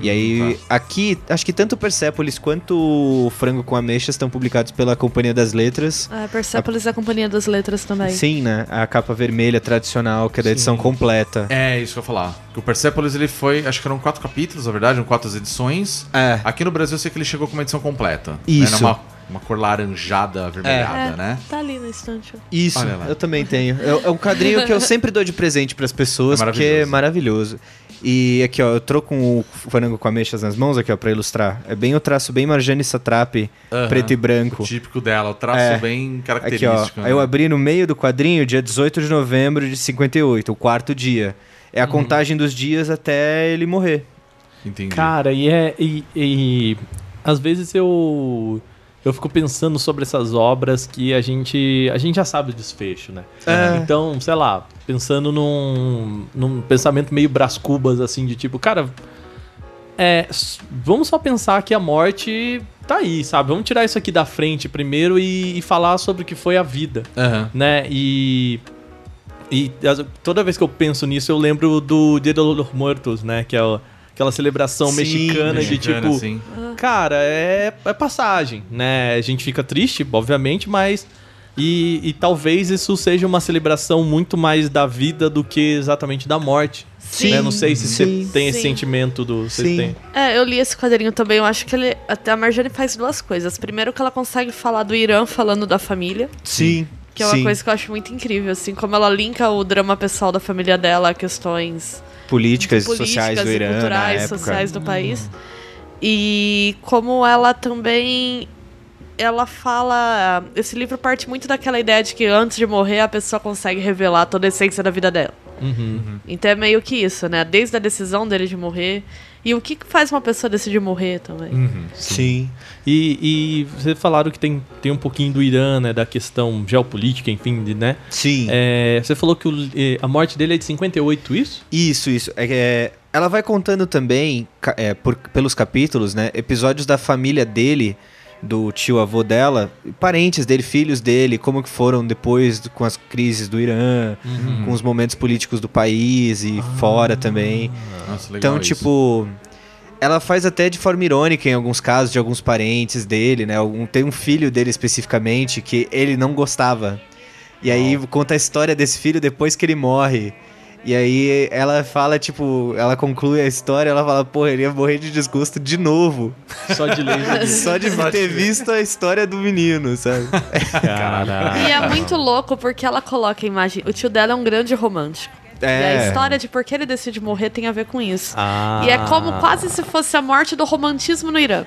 E aí, aqui, acho que tanto Persepolis quanto o Frango com Ameixas estão publicados pela Companhia das Letras. É, Persepolis é a companhia das letras também. Sim, né? A capa vermelha tradicional, que é da edição completa. É, isso que eu ia falar. Que o Persepolis, ele foi... Acho que eram quatro capítulos, na verdade. Eram quatro edições. É. Aqui no Brasil, eu sei que ele chegou com uma edição completa. Isso. Era uma, uma cor laranjada, avermelhada, É, né? tá ali na estante. Isso, Olha lá. eu também tenho. É, é um quadrinho que eu sempre dou de presente pras pessoas, É porque é maravilhoso. E aqui, ó, eu tô com o frango com ameixas nas mãos aqui, ó, pra ilustrar. É bem o traço bem Marjane Satrapi, Aham. preto e branco. O típico dela. O traço É. bem Aqui, característico. ó. né? Aí eu abri no meio do quadrinho, dia 18 de novembro de 58, o quarto dia. É a contagem dos dias até ele morrer. Entendi. Cara, e é. E, e às vezes eu. Eu fico pensando sobre essas obras que a gente. A gente já sabe o desfecho, né? É. Então, sei lá, pensando num, num pensamento meio Brás Cubas, assim, de tipo, cara. É, vamos só pensar que a morte tá aí, sabe? Vamos tirar isso aqui da frente primeiro e, e falar sobre o que foi a vida, Aham. né? E. E toda vez que eu penso nisso, eu lembro do Dia de los Muertos, né? Que é o- aquela celebração Sim, mexicana, de Mexicana, tipo. assim. Cara, é, é passagem, né? A gente fica triste, obviamente, mas. E, e talvez isso seja uma celebração muito mais da vida do que exatamente da morte. Sim. né? Não sei se Sim. você tem esse Sim. sentimento do. Sim. têm. É, eu li esse quadrinho também. Eu acho que ele. Até a Marjane faz duas coisas. Primeiro, que ela consegue falar do Irã falando da família. Sim. Que é uma sim. coisa que eu acho muito incrível, assim, como ela linka o drama pessoal da família dela a questões Políticas, políticas sociais do e Irã. culturais, na época. sociais do país. E como ela também ela fala, esse livro parte muito daquela ideia de que antes de morrer a pessoa consegue revelar toda a essência da vida dela. Uhum. Então é meio que isso, né? Desde a decisão dele de morrer e o que faz uma pessoa decidir morrer também. Uhum. Sim. E, e vocês falaram que tem, tem um pouquinho do Irã, né? Da questão geopolítica, enfim, de, né? Sim. É, você falou que o- eh, a morte dele é de 58, isso? Isso, isso. É, é, ela vai contando também, é, por- pelos capítulos, né? Episódios da família dele, do tio avô dela, parentes dele, filhos dele, como que foram depois com as crises do Irã, com os momentos políticos do país e fora também. Nossa, legal Então, isso. tipo, ela faz até de forma irônica em alguns casos de alguns parentes dele, né? Tem um filho dele especificamente que ele não gostava. E aí conta a história desse filho depois que ele morre. E aí ela fala, tipo, ela conclui a história, ela fala, porra, ele ia morrer de desgosto de novo. Só de ler. Só de ter visto a história do menino, sabe? Caralho. E é muito louco porque ela coloca a imagem. O tio dela é um grande romântico. E a É. história de por que ele decide morrer tem a ver com isso. Ah. E é como quase se fosse a morte do romantismo no Irã.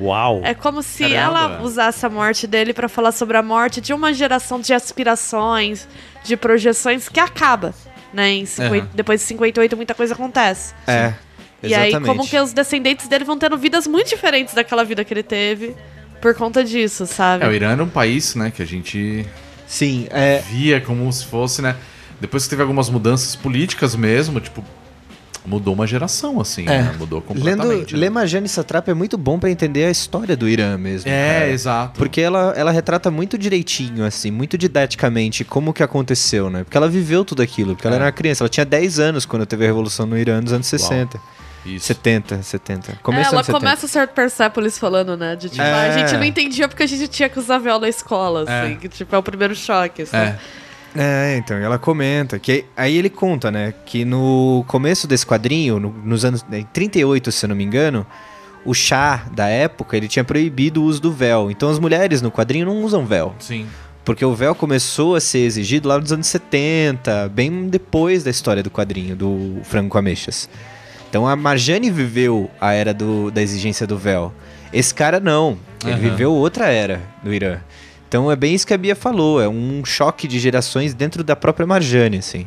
Uau. É como se Caramba. ela usasse a morte dele pra falar sobre a morte de uma geração de aspirações, de projeções que acaba. Né? Em 50 Aham. Depois de 58, muita coisa acontece. É. E aí, exatamente. como que os descendentes dele vão tendo vidas muito diferentes daquela vida que ele teve por conta disso, sabe? É, o Irã era um país, né, que a gente Sim, é. via como se fosse, né? Depois que teve algumas mudanças políticas mesmo, tipo, mudou uma geração, assim, É. né? Mudou completamente. Lendo né? Lema Jane Satrap é muito bom pra entender a história do Irã mesmo. É, cara. exato. Porque ela, ela retrata muito direitinho, assim, muito didaticamente como que aconteceu, né? Porque ela viveu tudo aquilo, porque ela É. era uma criança, ela tinha 10 anos quando teve a Revolução no Irã nos anos 60. Isso. 70, 70. É, ela anos 70. começa certo Persepolis falando, né? De tipo, É. a gente não entendia porque a gente tinha que usar véu na escola, assim. É. Que, tipo, é o primeiro choque, assim. É. É, então, ela comenta que aí ele conta, né, que no começo desse quadrinho, no- nos anos em 38, se eu não me engano, o chá da época, ele tinha proibido o uso do véu. Então as mulheres no quadrinho não usam véu. Sim. Porque o véu começou a ser exigido lá nos anos 70, bem depois da história do quadrinho, do Frango com Ameixas. Então a Marjane viveu a era do- da exigência do véu. Esse cara não. Ele Aham. viveu outra era do Irã. Então é bem isso que a Bia falou, é um choque de gerações dentro da própria Marjane, assim.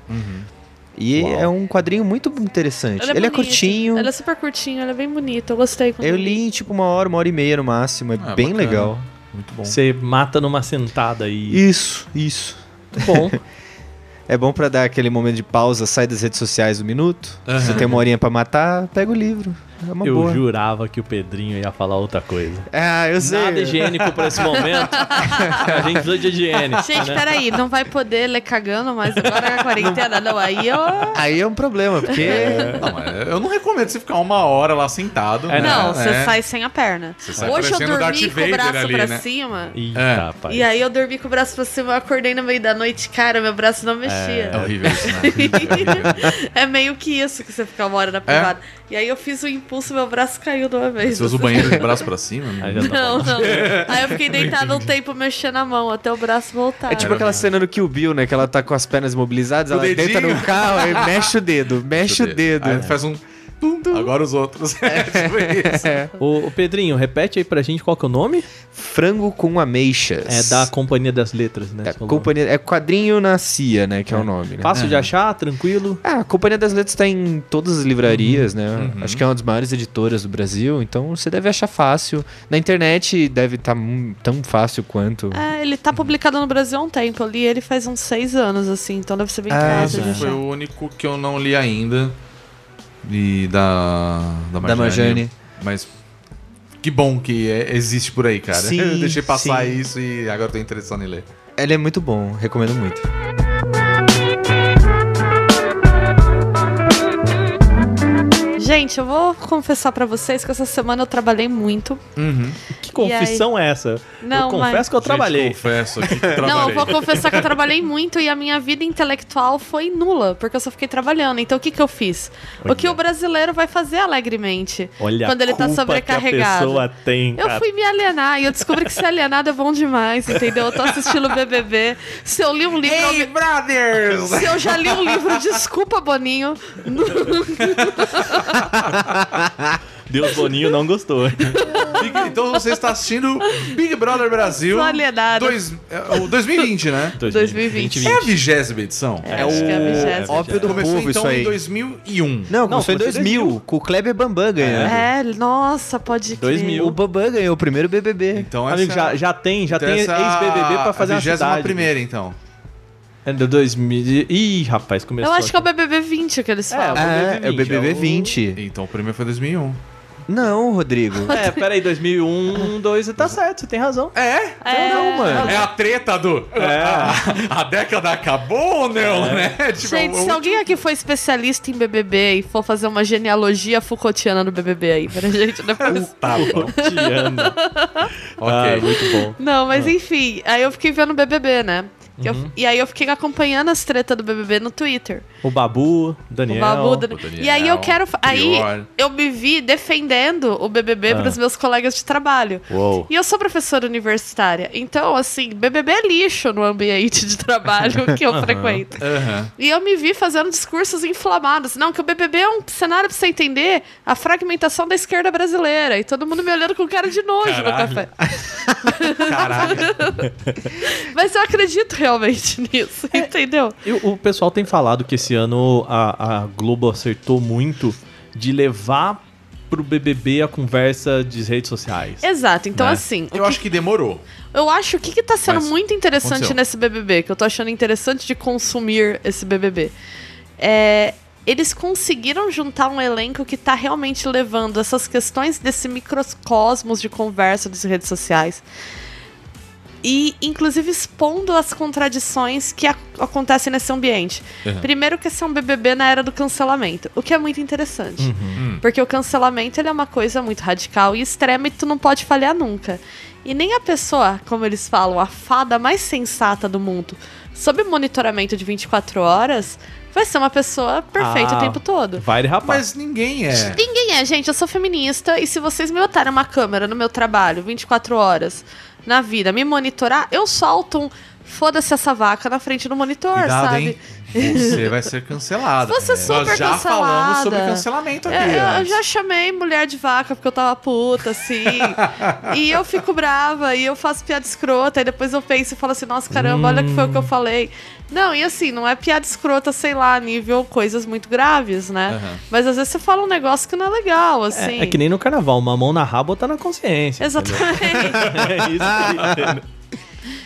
E Uau. é um quadrinho muito interessante. Ele é, Ele é bonito. curtinho. Ele é super curtinho, ele é bem bonito. Eu gostei Eu li em tipo uma hora, uma hora e meia no máximo. É Ah, bem bacana. legal. Muito bom. Você mata numa sentada e. Isso, isso. Muito bom. É bom pra dar aquele momento de pausa, sai das redes sociais um minuto. Você tem uma horinha pra matar, pega o livro. É Eu boa. jurava que o Pedrinho ia falar outra coisa. Ah, eu sei. Nada higiênico pra esse momento. a gente precisa de higiene. Gente, né? peraí, não vai poder ler cagando, mas agora é a quarentena. Não, aí eu. Aí é um problema, porque. Não, mas eu não recomendo você ficar uma hora lá sentado. É, né? Não, você É. sai sem a perna. Você sai Hoje eu dormi Darth com o braço ali, pra né? cima. Eita, É. rapaz. E aí eu dormi com o braço pra cima, eu acordei no meio da noite, cara, meu braço não mexia. É horrível isso, né? É horrível. É meio que isso que você fica uma hora na privada. E aí eu fiz o impulso, meu braço caiu de uma vez. Você usa o banheiro de braço pra cima? né? Aí já tá Não, não. Aí eu fiquei deitado um tempo mexendo a mão até o braço voltar. É tipo aquela cena no Kill Bill, né? Que ela tá com as pernas imobilizadas, O ela deita dedinho. no carro e mexe o dedo, mexe o dedo. Aí faz um. Tum, tum. Agora os outros. É tipo isso. Ô, ô, Pedrinho, repete aí pra gente qual que é o nome? Frango com ameixas. É da Companhia das Letras, né? É, você falou. companhia, é quadrinho na CIA, né? Que é, o nome, né? Fácil de achar, tranquilo. Ah, a Companhia das Letras tá em todas as livrarias, Uhum. né? Acho que é uma das maiores editoras do Brasil, então você deve achar fácil. Na internet deve estar tão fácil quanto. É, ele tá publicado no Brasil há um tempo. Eu li ele faz uns seis anos, assim, então deve ser bem Ah, fácil foi achar. o único que eu não li ainda. E da. Da Marjane. Marjane. Mas que bom que é- existe por aí, cara. Sim, Eu deixei passar sim. isso e agora tô interessado em ler. Ele é muito bom, recomendo muito. Gente, eu vou confessar pra vocês que essa semana eu trabalhei muito. Que confissão é essa? Não, eu confesso mas- que eu trabalhei. Gente, confesso que Não, eu trabalhei. vou confessar que eu trabalhei muito e a minha vida intelectual foi nula, porque eu só fiquei trabalhando. Então o que, que eu fiz? O que o brasileiro vai fazer alegremente Olha quando a ele tá sobrecarregado. que a pessoa tem, Eu cara. fui me alienar e eu descobri que ser alienado é bom demais, entendeu? Eu tô assistindo BBB. Se eu li um livro. eu me- brothers! Se eu já li um livro, desculpa, Boninho. Deus Boninho não gostou. Então você está assistindo Big Brother Brasil. Dois, é, o 2020, né? 2020. É a vigésima edição? É, acho que é a vigésima. Óbvio do Começou povo então isso aí. em 2001. Não, começou em começou em 2000, com o Kleber Bambam ganhando. É, nossa, pode crer. 2000. O Bambam ganhou o primeiro BBB. Então Amigo, essa, já, já tem, já então tem essa é ex-BBB pra fazer a cidade. primeira, então. É do 2000. Ih, rapaz, começou. Eu acho que é o. BBB 20 que eles É, falam. É, é o BBB é o- 20. Então o primeiro foi 2001. Não, Rodrigo. É, peraí, 2001, 2, tá certo, você tem razão. É? É, Não, mano. É a treta do. A, a década acabou ou não, né? Tipo, Gente, se alguém aqui for especialista em BBB e for fazer uma genealogia Foucaultiana do BBB aí pra gente depois. Tá bom. Tiana. Ok. Ah, muito bom. Não, mas enfim, aí eu fiquei vendo BBB, né? Que eu- e aí eu fiquei acompanhando as tretas do BBB no Twitter. O Babu, Daniel. O Babu, Dan- o Daniel, E aí eu quero. Aí eu me vi defendendo o BBB Ah. pros meus colegas de trabalho. Uou. E eu sou professora universitária. Então, assim, BBB é lixo no ambiente de trabalho que eu frequento. Aham. E eu me vi fazendo discursos inflamados. Não, que o BBB é um cenário pra você entender a fragmentação da esquerda brasileira. E todo mundo me olhando com cara de nojo Caralho. no café. Caralho. Mas eu acredito realmente nisso, entendeu? E o, pessoal tem falado que esse ano a, a Globo acertou muito de levar pro BBB a conversa de redes sociais. Exato. Então, Né? assim, Eu acho que demorou. Eu acho que o que tá sendo Mas muito interessante aconteceu. nesse BBB, que eu tô achando interessante de consumir esse BBB, é. Eles conseguiram juntar um elenco que tá realmente levando essas questões desse microcosmos de conversa das redes sociais. E, inclusive, expondo as contradições que ac- acontecem nesse ambiente. Uhum. Primeiro que esse é um BBB na era do cancelamento, o que é muito interessante. Hum. Porque o cancelamento ele é uma coisa muito radical e extrema e tu não pode falhar nunca. E nem a pessoa, como eles falam, a fada mais sensata do mundo, sob monitoramento de 24 horas, vai ser uma pessoa perfeita Ah. o tempo todo. Vai de rapaz. Mas ninguém é. Ninguém é, gente. Eu sou feminista e se vocês me botarem uma câmera no meu trabalho 24 horas na vida, me monitorar, eu solto um foda-se essa vaca na frente do monitor, Cuidado, sabe? hein? Você vai ser cancelado. Você é super Nós já cancelada. falamos sobre cancelamento aqui. É, eu antes. já chamei mulher de vaca porque eu tava puta, assim. e eu fico brava e eu faço piada escrota. E depois eu penso e falo assim: nossa, caramba, olha o que foi o que eu falei. Não, e assim, não é piada escrota, sei lá, nível coisas muito graves, né? Aham. Mas às vezes você fala um negócio que não é legal, assim. É, é que nem no carnaval, uma mão na raba outra na consciência. Exatamente. É isso aí, entendeu?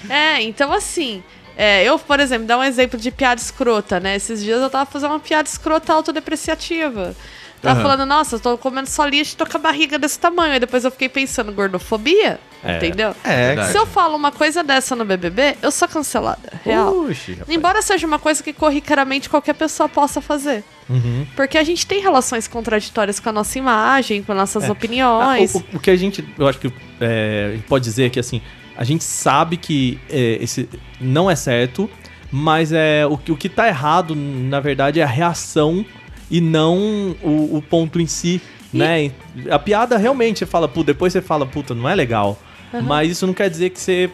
É, então assim. é, eu, por exemplo, dar um exemplo de piada escrota, né? Esses dias eu tava fazendo uma piada escrota autodepreciativa. Tava Aham. falando, nossa, eu tô comendo só lixo e tô com a barriga desse tamanho. Aí depois eu fiquei pensando, gordofobia? É. Entendeu? É, Verdade. Se eu falo uma coisa dessa no BBB, eu sou cancelada. Real. Rapaz. Embora seja uma coisa que corriqueiramente qualquer pessoa possa fazer. Uhum. Porque a gente tem relações contraditórias com a nossa imagem, com nossas Ah, opiniões. o, o- o que a gente, eu acho que é, pode dizer é que assim, a gente sabe que é, esse não é certo, mas é o, que- o que tá errado, na verdade, é a reação e não o, o ponto em si, né? A piada realmente, você fala, pô, depois você fala, puta, não é legal. Mas isso não quer dizer que você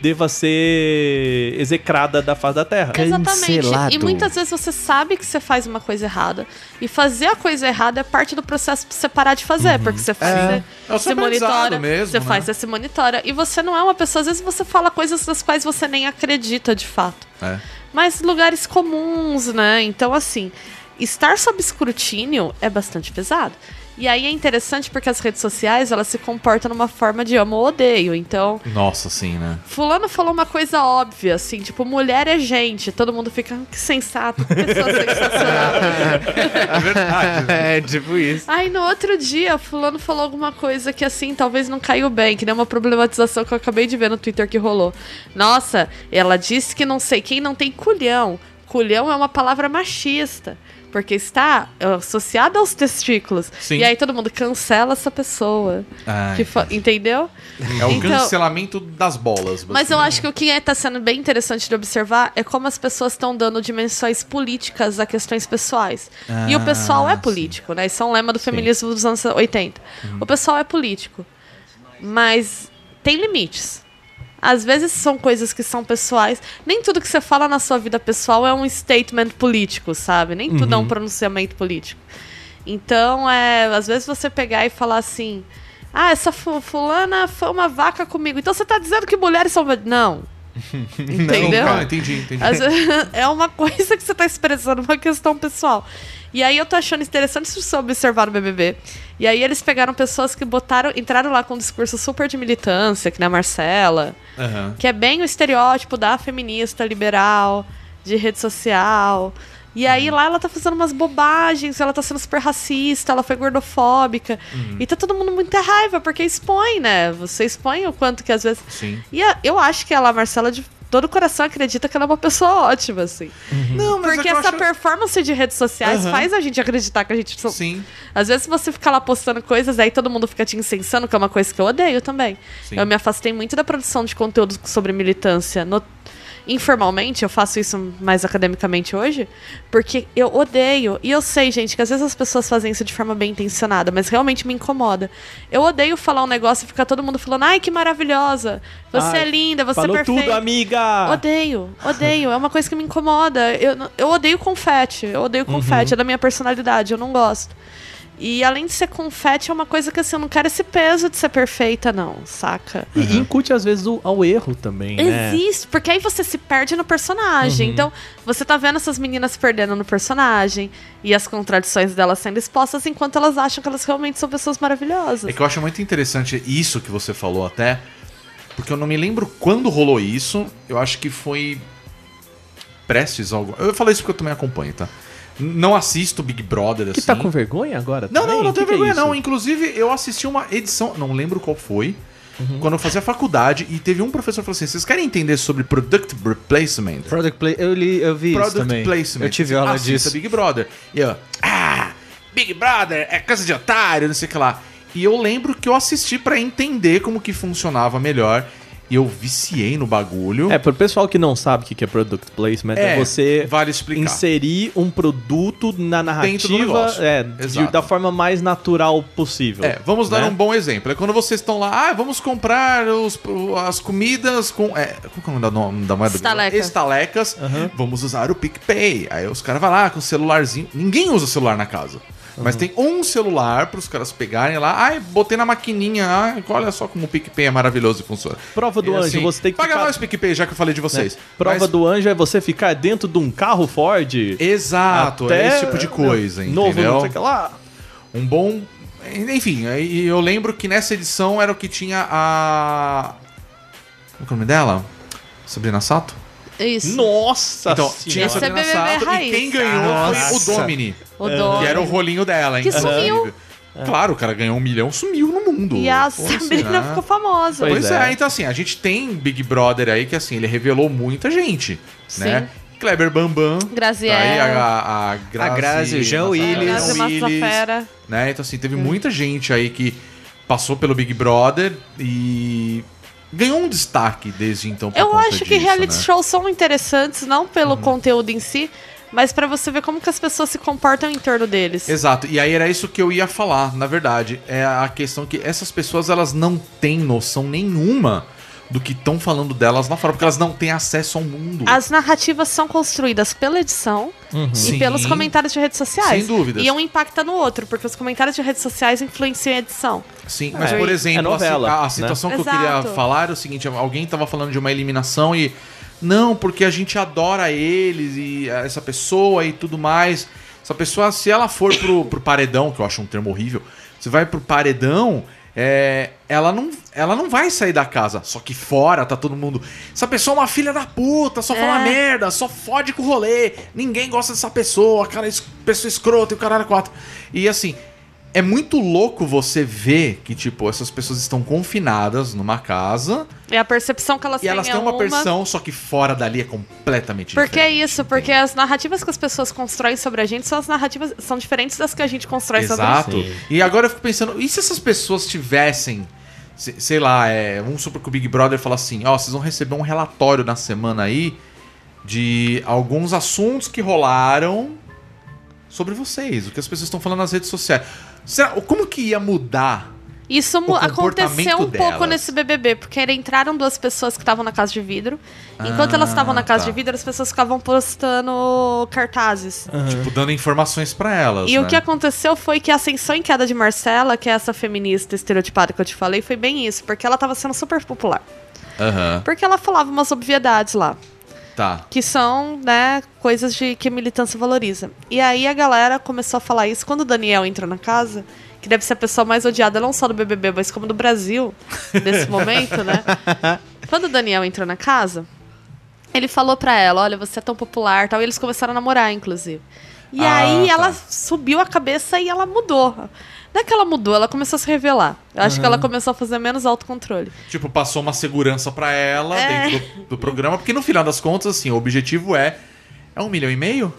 deva ser execrada da face da terra. Exatamente. Cancelado. E muitas vezes você sabe que você faz uma coisa errada. E fazer a coisa errada é parte do processo pra você parar de fazer. Porque você faz. É. Você, É seu aprendizado monitora. mesmo, você né? faz, você se monitora. E você não é uma pessoa. Às vezes você fala coisas das quais você nem acredita de fato. É. Mas lugares comuns, né? Então, assim, estar sob escrutínio é bastante pesado. E aí é interessante porque as redes sociais, elas se comportam numa forma de amo ou odeio. Então, Nossa, sim, né? fulano falou uma coisa óbvia, assim, tipo, mulher é gente. Todo mundo fica, "Ah, que sensato, que pessoa sensacional. É verdade. É, tipo isso. Aí no outro dia, fulano falou alguma coisa que assim, talvez não caiu bem, que nem uma problematização que eu acabei de ver no Twitter que rolou. Nossa, ela disse que não sei quem não tem culhão. Culhão é uma palavra machista. Porque está associada aos testículos. Sim. E aí todo mundo cancela essa pessoa. Ah, fa- Entendeu? É o Então- cancelamento das bolas. Mas eu acho que o que está sendo bem interessante de observar é como as pessoas estão dando dimensões políticas a questões pessoais. e o pessoal é Ah, político, né? Isso é um lema do feminismo dos anos 80. Uhum. O pessoal é político. Mas tem limites. Às vezes são coisas que são pessoais. Nem tudo que você fala na sua vida pessoal é um statement político, sabe? Nem tudo é um pronunciamento político. Então, é, às vezes você pegar e falar assim: ah, essa fu- fulana foi uma vaca comigo. Então você tá dizendo que mulheres são. Não. Entendeu? Ah, entendi, entendi. Às vezes é uma coisa que você tá expressando, uma questão pessoal. E aí eu tô achando interessante isso você observar no BBB. E aí eles pegaram pessoas que botaram, entraram lá com um discurso super de militância, que nem a Marcela, Aham. que é bem o estereótipo da feminista liberal, de rede social. E aí lá ela tá fazendo umas bobagens, ela tá sendo super racista, ela foi gordofóbica. E tá todo mundo muita raiva, porque expõe, né? Você expõe o quanto que às vezes. Sim. E a- eu acho que ela, a Marcela, de todo o coração acredita que ela é uma pessoa ótima, assim. Não, mas Porque é que eu essa acho- performance de redes sociais Aham. faz a gente acreditar que a gente. so- Sim. Às vezes você fica lá postando coisas, aí todo mundo fica te incensando, que é uma coisa que eu odeio também. Sim. Eu me afastei muito da produção de conteúdo sobre militância. no- Informalmente, eu faço isso mais academicamente hoje, porque eu odeio. E eu sei, gente, que às vezes as pessoas fazem isso de forma bem intencionada, mas realmente me incomoda. Eu odeio falar um negócio e ficar todo mundo falando, ai, que maravilhosa! Você Ai, é linda, você Falou é perfeita. tudo, amiga! Odeio, odeio. É uma coisa que me incomoda. Eu, eu odeio confete. Eu odeio confete. É da minha personalidade. Eu não gosto. E além de ser confete, é uma coisa que assim, eu não quero esse peso de ser perfeita, não, saca? E incute, às vezes, o- ao erro também, né? Existe, porque aí você se perde no personagem. Então, você tá vendo essas meninas se perdendo no personagem e as contradições delas sendo expostas enquanto elas acham que elas realmente são pessoas maravilhosas. É que eu acho muito interessante isso que você falou até, porque eu não me lembro quando rolou isso. Eu acho que foi prestes algo. Eu falei isso porque eu também acompanho, tá? Não assisto Big Brother assim. Que tá com vergonha agora Não, também? não, não Que que é vergonha isso? não. Inclusive, eu assisti uma edição, não lembro qual foi, Uhum. quando eu fazia faculdade, e teve um professor que falou assim: vocês querem entender sobre product replacement? Product Play, eu, li, eu vi isso Product também. placement. Eu tive aula Assista disso. Big Brother. E eu, ah, Big Brother é coisa de otário, não sei o que lá. E eu lembro que eu assisti pra entender como que funcionava melhor. E eu viciei no bagulho. É, pro pessoal que não sabe o que que é product placement, é, É, você vale explicar. inserir um produto na narrativa é, de- da forma mais natural possível. É, vamos dar né? um bom exemplo. É quando vocês estão lá, ah, vamos comprar os, as comidas com. É, como que é o nome da, nome da moeda? Estaleca. Estalecas. Vamos usar o PicPay. Aí os caras vão lá com o celularzinho. Ninguém usa celular na casa. Mas tem um celular para os caras pegarem lá. Ai, botei na maquininha. Ai, olha só como o PicPay é maravilhoso e funciona. Prova do E anjo, assim, você tem que Paga ficar- mais PicPay, já que eu falei de vocês. né? Prova Mas- do anjo é você ficar dentro de um carro Ford. Exato, até, é esse tipo de coisa, Novo, entendeu? não sei o que lá. Um bom. Enfim, eu lembro que nessa edição era o que tinha a. Como é o nome dela? Sabrina Sato? Isso. Nossa então, senhora. tinha Esse é Sabrina BBB Sato e raiz. quem ganhou foi o Nossa. Domini. O dom. Que era o rolinho dela, Que inclusive. sumiu. Claro, o cara ganhou um milhão, sumiu no mundo. E a Sabrina né? ficou famosa. Pois Pois é. é. então assim, a gente tem Big Brother aí que assim, ele revelou muita gente, né? Kleber Bambam, Graziella. tá aí a, a, a Grazi, A Grazi, o Jean Massa- Willis. Grazi Willis, Massafera. né? Então assim, teve muita gente aí que passou pelo Big Brother e ganhou um destaque desde então Eu acho que disso, reality né? Uhum. shows são interessantes, não pelo conteúdo em si, mas pra você ver como que as pessoas se comportam em torno deles. Exato, e aí era isso que eu ia falar, na verdade. É a questão que essas pessoas elas não têm noção nenhuma do que estão falando delas lá fora, porque elas não têm acesso ao mundo. As narrativas são construídas pela edição e Sim. pelos comentários de redes sociais. Sem dúvidas. E um impacta no outro, porque os comentários de redes sociais influenciam a edição. Sim, mas É, por é exemplo, a si- novela, a, a né? situação que eu Exato. queria falar era o seguinte: alguém tava falando de uma eliminação e. Não, porque a gente adora eles e eh, essa pessoa e tudo mais. Essa pessoa, se ela for pro, pro paredão, que eu acho um termo horrível, você vai pro paredão, é, ela, não, ela não vai sair da casa. Só que fora tá todo mundo. Essa pessoa é uma filha da puta, só fala É. merda, só fode com o rolê. Ninguém gosta dessa pessoa, cara, es- pessoa escrota e o caralho quatro. E assim, é muito louco você ver que, tipo, essas pessoas estão confinadas numa casa É a percepção que elas e têm elas é têm uma uma percepção, só que fora dali é completamente Porque é diferente. isso, porque as narrativas que as pessoas constroem sobre a gente são as narrativas são diferentes das que a gente constrói sobre Exato. Sim. E agora eu fico pensando, e se essas pessoas tivessem, se- sei lá, é, vamos supor que o Big Brother fala assim, ó, vocês vão receber um relatório na semana aí de alguns assuntos que rolaram sobre vocês, o que as pessoas estão falando nas redes sociais. Será, como que ia mudar? Isso aconteceu um pouco delas. nesse BBB, porque entraram duas pessoas que estavam na casa de vidro. Enquanto elas estavam na casa tá. de vidro, as pessoas ficavam postando cartazes. Tipo, dando informações pra elas, E né? o que aconteceu foi que a ascensão em queda de Marcela, que é essa feminista estereotipada que eu te falei, foi bem isso, porque ela tava sendo super popular. Aham, Porque ela falava umas obviedades lá. Tá. que são, né, coisas de que a militância valoriza. E aí a galera começou a falar isso quando o Daniel entrou na casa, que deve ser a pessoa mais odiada não só do BBB, mas como do Brasil nesse momento, né? Quando o Daniel entrou na casa, ele falou pra ela, olha, você é tão popular, tal, e eles começaram a namorar, inclusive. E Ah, aí tá. ela subiu a cabeça e ela mudou. Não é que ela mudou, ela começou a se revelar. Eu acho que ela começou a fazer menos autocontrole. Tipo, passou uma segurança pra ela É. dentro do, do programa, porque no final das contas, assim, o objetivo é. É um milhão e meio?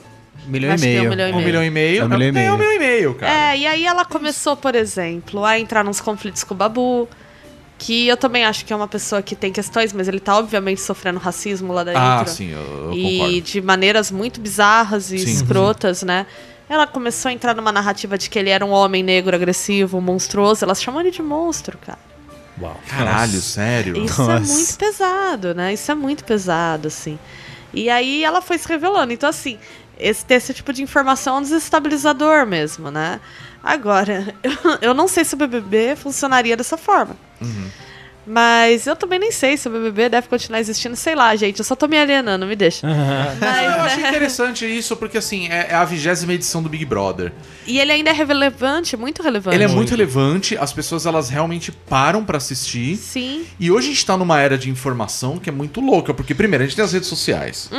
Um milhão Acho e que é um meio. milhão e Um meio. milhão e meio? É um milhão e É um meio. milhão e meio, cara. É, e aí ela começou, por exemplo, a entrar nos conflitos com o Babu. Que eu também acho que é uma pessoa que tem questões, mas ele tá obviamente sofrendo racismo lá dentro. Ah, sim, eu, eu e concordo. de maneiras muito bizarras e Sim. escrotas, né? Ela começou a entrar numa narrativa de que ele era um homem negro, agressivo, monstruoso. Elas chamam ele de monstro, cara. Uau. Caralho, sério? Isso é Nossa. muito pesado, né? Isso é muito pesado, assim. E aí ela foi se revelando. Então, assim, esse, ter esse tipo de informação é um desestabilizador mesmo, né? Agora, eu, eu não sei se o BBB funcionaria dessa forma. Mas eu também nem sei se o BBB deve continuar existindo. Sei lá, gente. Eu só tô me alienando, me deixa. Eu Mas, achei é, interessante isso, porque assim, é, é a vigésima edição do Big Brother. e ele ainda é relevante, muito relevante. Ele é muito relevante, as pessoas elas realmente param pra assistir. Sim. E hoje a gente tá numa era de informação que é muito louca, porque primeiro, a gente tem as redes sociais.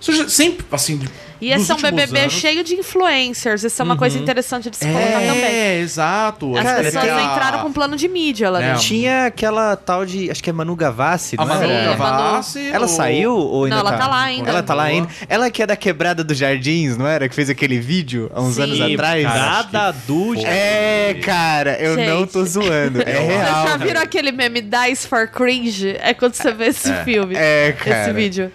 Já- sempre, assim, Uhum. E esse nos é um BBB anos- cheio de influencers. Isso é uma coisa interessante de se colocar também. É, exato. As Cara, pessoas tem a- entraram com plano de mídia lá É, dentro. Tinha aquela tal de. Acho que é Manu Gavassi, A não Manu era? Gavassi. Ela o- saiu ou ainda Não, ela tá? tá lá ainda. Ela tá lá ainda. Ela que é da quebrada dos jardins, não era? Que fez aquele vídeo há uns Sim. anos atrás. Cada do É, cara, eu não tô Gente. zoando. É Vocês real. já viram aquele meme Dice for Cringe? É quando você vê esse filme. É, cara. Esse vídeo.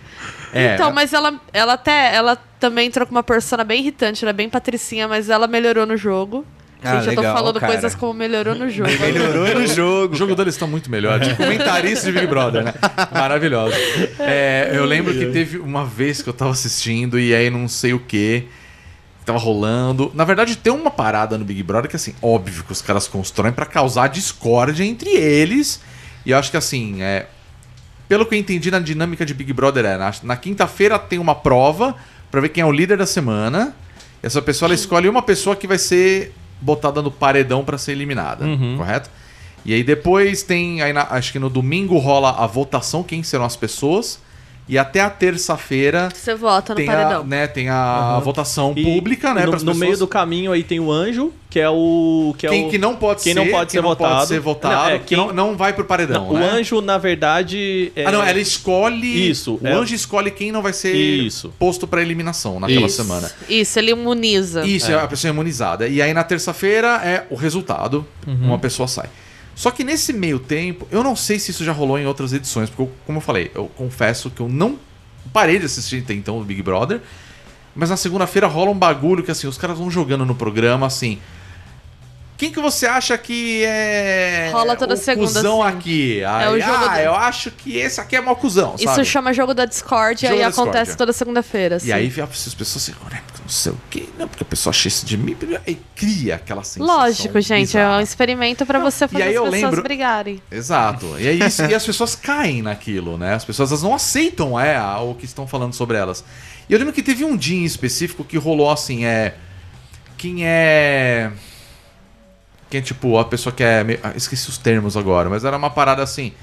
É. Então, mas ela, ela até. Ela também entrou com uma persona bem irritante, ela é bem patricinha, mas ela melhorou no jogo. Ah, Gente, eu tô legal, falando cara. coisas como melhorou no jogo. Melhorou no jogo. O jogo deles tá muito melhor. Tipo, comentarista de Big Brother, né? Maravilhoso. É, eu lembro que teve uma vez que eu tava assistindo e aí não sei o que. Tava rolando. Na verdade, tem uma parada no Big Brother que, assim, óbvio que os caras constroem pra causar discórdia entre eles. E eu acho que, assim, é. Pelo que eu entendi na dinâmica de Big Brother, é na, na quinta-feira tem uma prova pra ver quem é o líder da semana. Essa pessoa ela escolhe uma pessoa que vai ser botada no paredão pra ser eliminada, correto? E aí depois tem, aí na- acho que no domingo rola a votação, quem serão as pessoas. E até a terça-feira Você vota no tem a, paredão. né, tem a votação E pública, né, No, pras no meio do caminho aí tem o anjo, que é o. Que é quem o, que não pode quem ser, não pode ser não votado. pode ser votado, Não, é, que quem- não, não vai pro paredão, Não, né? O anjo, na verdade. É... Ah, não, ela escolhe. Isso, O é- anjo escolhe quem não vai ser Isso. posto pra eliminação naquela Isso. semana. Isso, ele imuniza. Isso, é. a pessoa imunizada. E aí na terça-feira é o resultado, Uhum. uma pessoa sai. Só que nesse meio tempo, eu não sei se isso já rolou em outras edições, porque, eu- como eu falei, eu confesso que eu não parei de assistir até então o Big Brother, mas na segunda-feira rola um bagulho que assim, os caras vão jogando no programa assim. Quem que você acha que é Rola toda o segunda, cuzão assim. aqui? Aí, o jogo ah, do- eu acho que esse aqui é mau cuzão, Isso sabe? chama jogo da Discord Jogo e da acontece discórdia. toda segunda-feira. assim. E aí as pessoas "Né, porque não sei o quê, não, porque a pessoa acha isso de mim, e cria aquela sensação. Lógico, gente, é bizarra. um experimento pra você fazer aí as eu pessoas lembro- brigarem. Exato. E é isso, e as pessoas caem naquilo, né? As pessoas não aceitam é, o que estão falando sobre elas. E eu lembro que teve um dia em específico que rolou assim, é. Quem é. Que é tipo, a pessoa que é. meio- ah, esqueci os termos agora, mas era uma parada assim.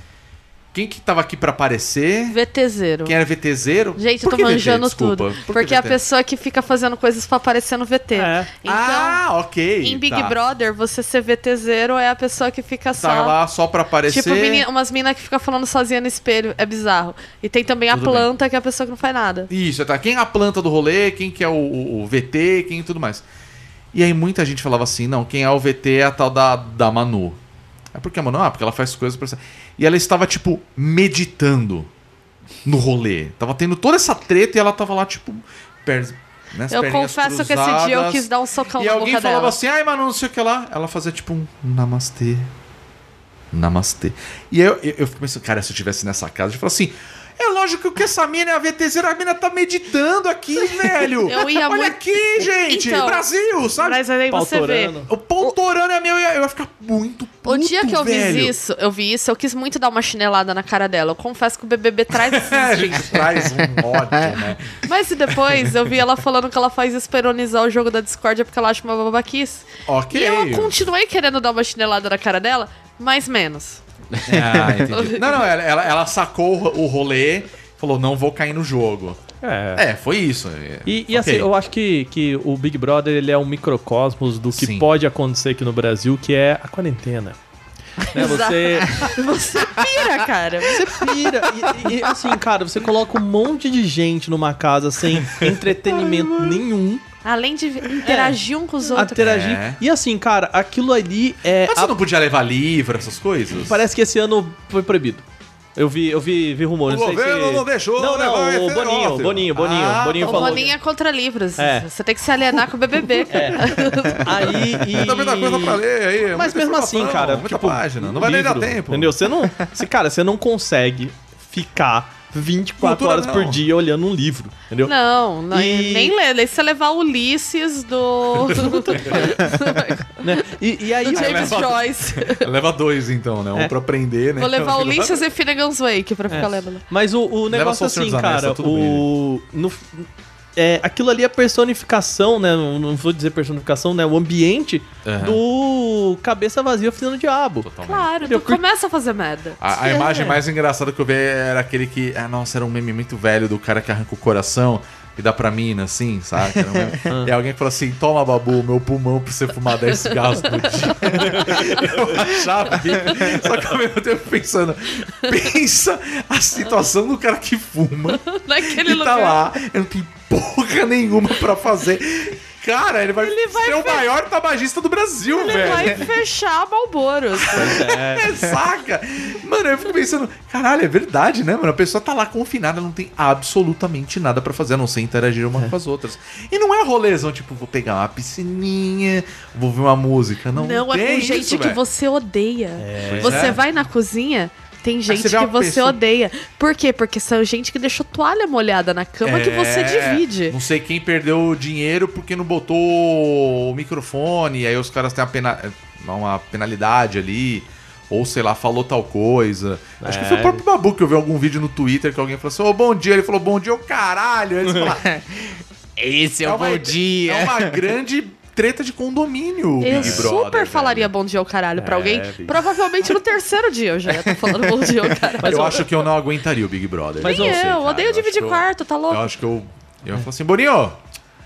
Quem que tava aqui pra aparecer? VTZero. Quem era VTZero? Gente, eu tô manjando tudo. por que porque é a pessoa que fica fazendo coisas pra aparecer no VT. É. Então, ah, ok. em Big tá. Brother, você ser VTZero é a pessoa que fica só. Tá lá só pra aparecer. Tipo, meni- umas minas que ficam falando sozinha no espelho. É bizarro. E tem também a Tudo bem. planta, que é a pessoa que não faz nada. Isso, tá. Quem é a planta do rolê, quem que é o, o- o VT, quem e tudo mais. E aí muita gente falava assim, não, quem é o VT é a tal da, da Manu. É porque a Manu, ah, porque ela faz coisas pra... E ela estava, tipo, meditando no rolê. Tava tendo toda essa treta e ela tava lá, tipo, per... né, Eu confesso que esse dia eu cruzadas. quis dar um socão E na alguém boca falava dela. assim, ai, Manu, não sei o que lá. Ela fazia, tipo, um namastê. Namastê. E aí eu, eu, eu fico pensando, cara, se eu estivesse nessa casa, eu falo assim... É lógico que essa mina é a VTZ, a mina tá meditando aqui, velho. Eu ia Olha muito- aqui, gente. Então, Brasil, sabe? Mas aí você vê. Pautorano. O Pontorano é meu, eu ia, eu ia ficar muito puto, O dia que eu velho. vi isso, eu vi isso, eu quis muito dar uma chinelada na cara dela. Eu confesso que o BBB traz É, dias. gente traz um ódio, né? Mas e depois eu vi ela falando que ela faz isso pra ironizar o jogo da discórdia porque ela acha uma babaquice. Ok. E eu continuei querendo dar uma chinelada na cara dela, mas menos. Ah, entendi. Não, não, ela, ela, sacou o rolê, falou, não vou cair no jogo. É. É, foi isso. E, e assim, eu acho que, que o Big Brother ele é um microcosmos do que Sim. pode acontecer aqui no Brasil, que é a quarentena. Né, você, Você pira, cara. você pira. E, e, assim, cara, você coloca um monte de gente numa casa sem entretenimento nenhum Além de interagir um com os a outros. interagir. É. E assim, cara, aquilo ali é. Mas a- você não podia levar livro, essas coisas? Parece que esse ano foi proibido. Eu vi, eu vi, vi rumores. O não sei governo se... não deixou Não, levar não, o Boninho, negócio. Boninho, Boninho, Ah, Boninho O falou. Boninho é contra livros. É. Você tem que se alienar com o BBB, cara. Aí e... Tem muita coisa pra ler aí. é Mas muita mesmo assim, cara, Muita tipo, página. Não vai nem dar tempo. Entendeu? Você não, cara, você não consegue ficar 24 Cultura horas por não. dia olhando um livro, entendeu? Não, não E- nem ler. Lê se você levar Ulisses do, Né? E, e aí do James leva- Joyce. Leva dois, então, né? Um É. pra aprender, né? Vou levar Outro- Ulisses e Finnegan's Wake pra ficar lendo. Mas o, o negócio assim, cara, tá o. No, é, aquilo ali é a personificação, né? Não, não vou dizer personificação, né? O ambiente Aham. do cabeça vazia oficina do diabo. Totalmente. Claro, tu começa a fazer merda. A, a É. imagem mais engraçada que eu vi era aquele que. Ah, nossa, era um meme muito velho do cara que arranca o coração e dá pra mina, assim, sabe? Era um meme. e alguém falou assim: toma, babu, meu pulmão pra você fumar 10 cigarros por dia. eu achava que. Só que ao mesmo tempo pensando, pensa a situação do cara que fuma Naquele e lugar. tá lá, eu não tenho porra nenhuma pra fazer. Cara, ele vai, Ele vai ser o fe- maior tabagista do Brasil, Ele velho. vai fechar Malboros. É, saca? Mano, eu fico pensando, caralho, é verdade, né, mano? A pessoa tá lá confinada, não tem absolutamente nada pra fazer, a não ser interagir uma com as outras. E não é rolezão, tipo, vou pegar uma piscininha, vou ouvir uma música. Não, Não, é tem com gente isso, que velho. você odeia. Pois Você é. vai na cozinha, tem gente você que você pessoa- odeia. Por quê? Porque são gente que deixou toalha molhada na cama que você É, divide. Não sei quem perdeu o dinheiro porque não botou o microfone, aí os caras têm uma, pena, uma penalidade ali. Ou, sei lá, falou tal coisa. Acho que foi o próprio Babu que eu vi algum vídeo no Twitter que alguém falou assim: Ô, bom dia. Ele falou, bom dia, o caralho. Aí eles falaram, Esse é, uma, é uma grande treta de condomínio, o Eu Big Brother. super velho. falaria bom dia ao caralho pra É, alguém. bicho. Provavelmente no terceiro dia eu já ia estar falando bom dia ao caralho. eu acho que eu não aguentaria o Big Brother. Mas não Nem sei, eu, cara. odeio Eu dividir eu- quarto, tá louco? Eu acho que eu. Eu ia falar assim, Boninho,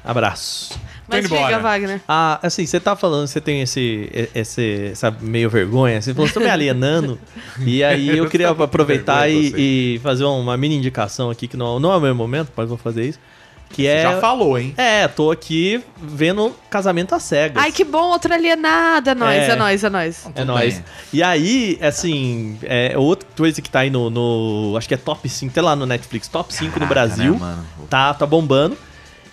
Abraço. Mas diga, embora. Wagner. Ah, assim, você tá falando, você tem esse, esse essa meio vergonha, você falou, você tá me alienando. e aí eu queria Tá aproveitar e, eu e fazer uma mini indicação aqui, que não, não é o meu momento, mas vou fazer isso. Que é. já falou, hein? É, tô aqui vendo casamento às cegas. Ai, que bom, outra alienada. É nóis, É. é nóis, é nóis. É nóis. E aí, assim, é outra coisa que tá aí no, no- Acho que é top 5, tem lá no Netflix, top 5 no Caraca, Brasil. né, mano? Tá, tá bombando.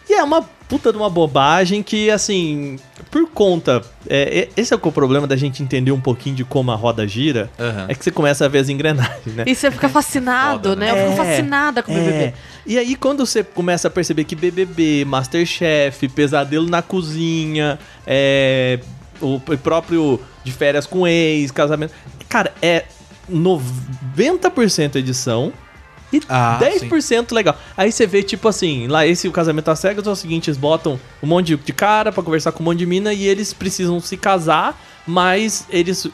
E é uma puta de uma bobagem que, assim, por conta. é, é- esse é o é o problema da gente entender um pouquinho de como a roda gira. Aham. É que você começa a ver as engrenagens, né? E você fica fascinado, Foda, né? né? Eu fico É, fascinada com o É. BBB. E aí, quando você começa a perceber que BBB, Masterchef, Pesadelo na Cozinha, é, o próprio De Férias com Ex, Casamento. Cara, é 90% edição e Ah, 10% legal. Aí você vê, tipo assim, lá esse o Casamento às Cegas é o seguinte: eles botam um monte de- cara pra conversar com um monte de mina e eles precisam se casar mas eles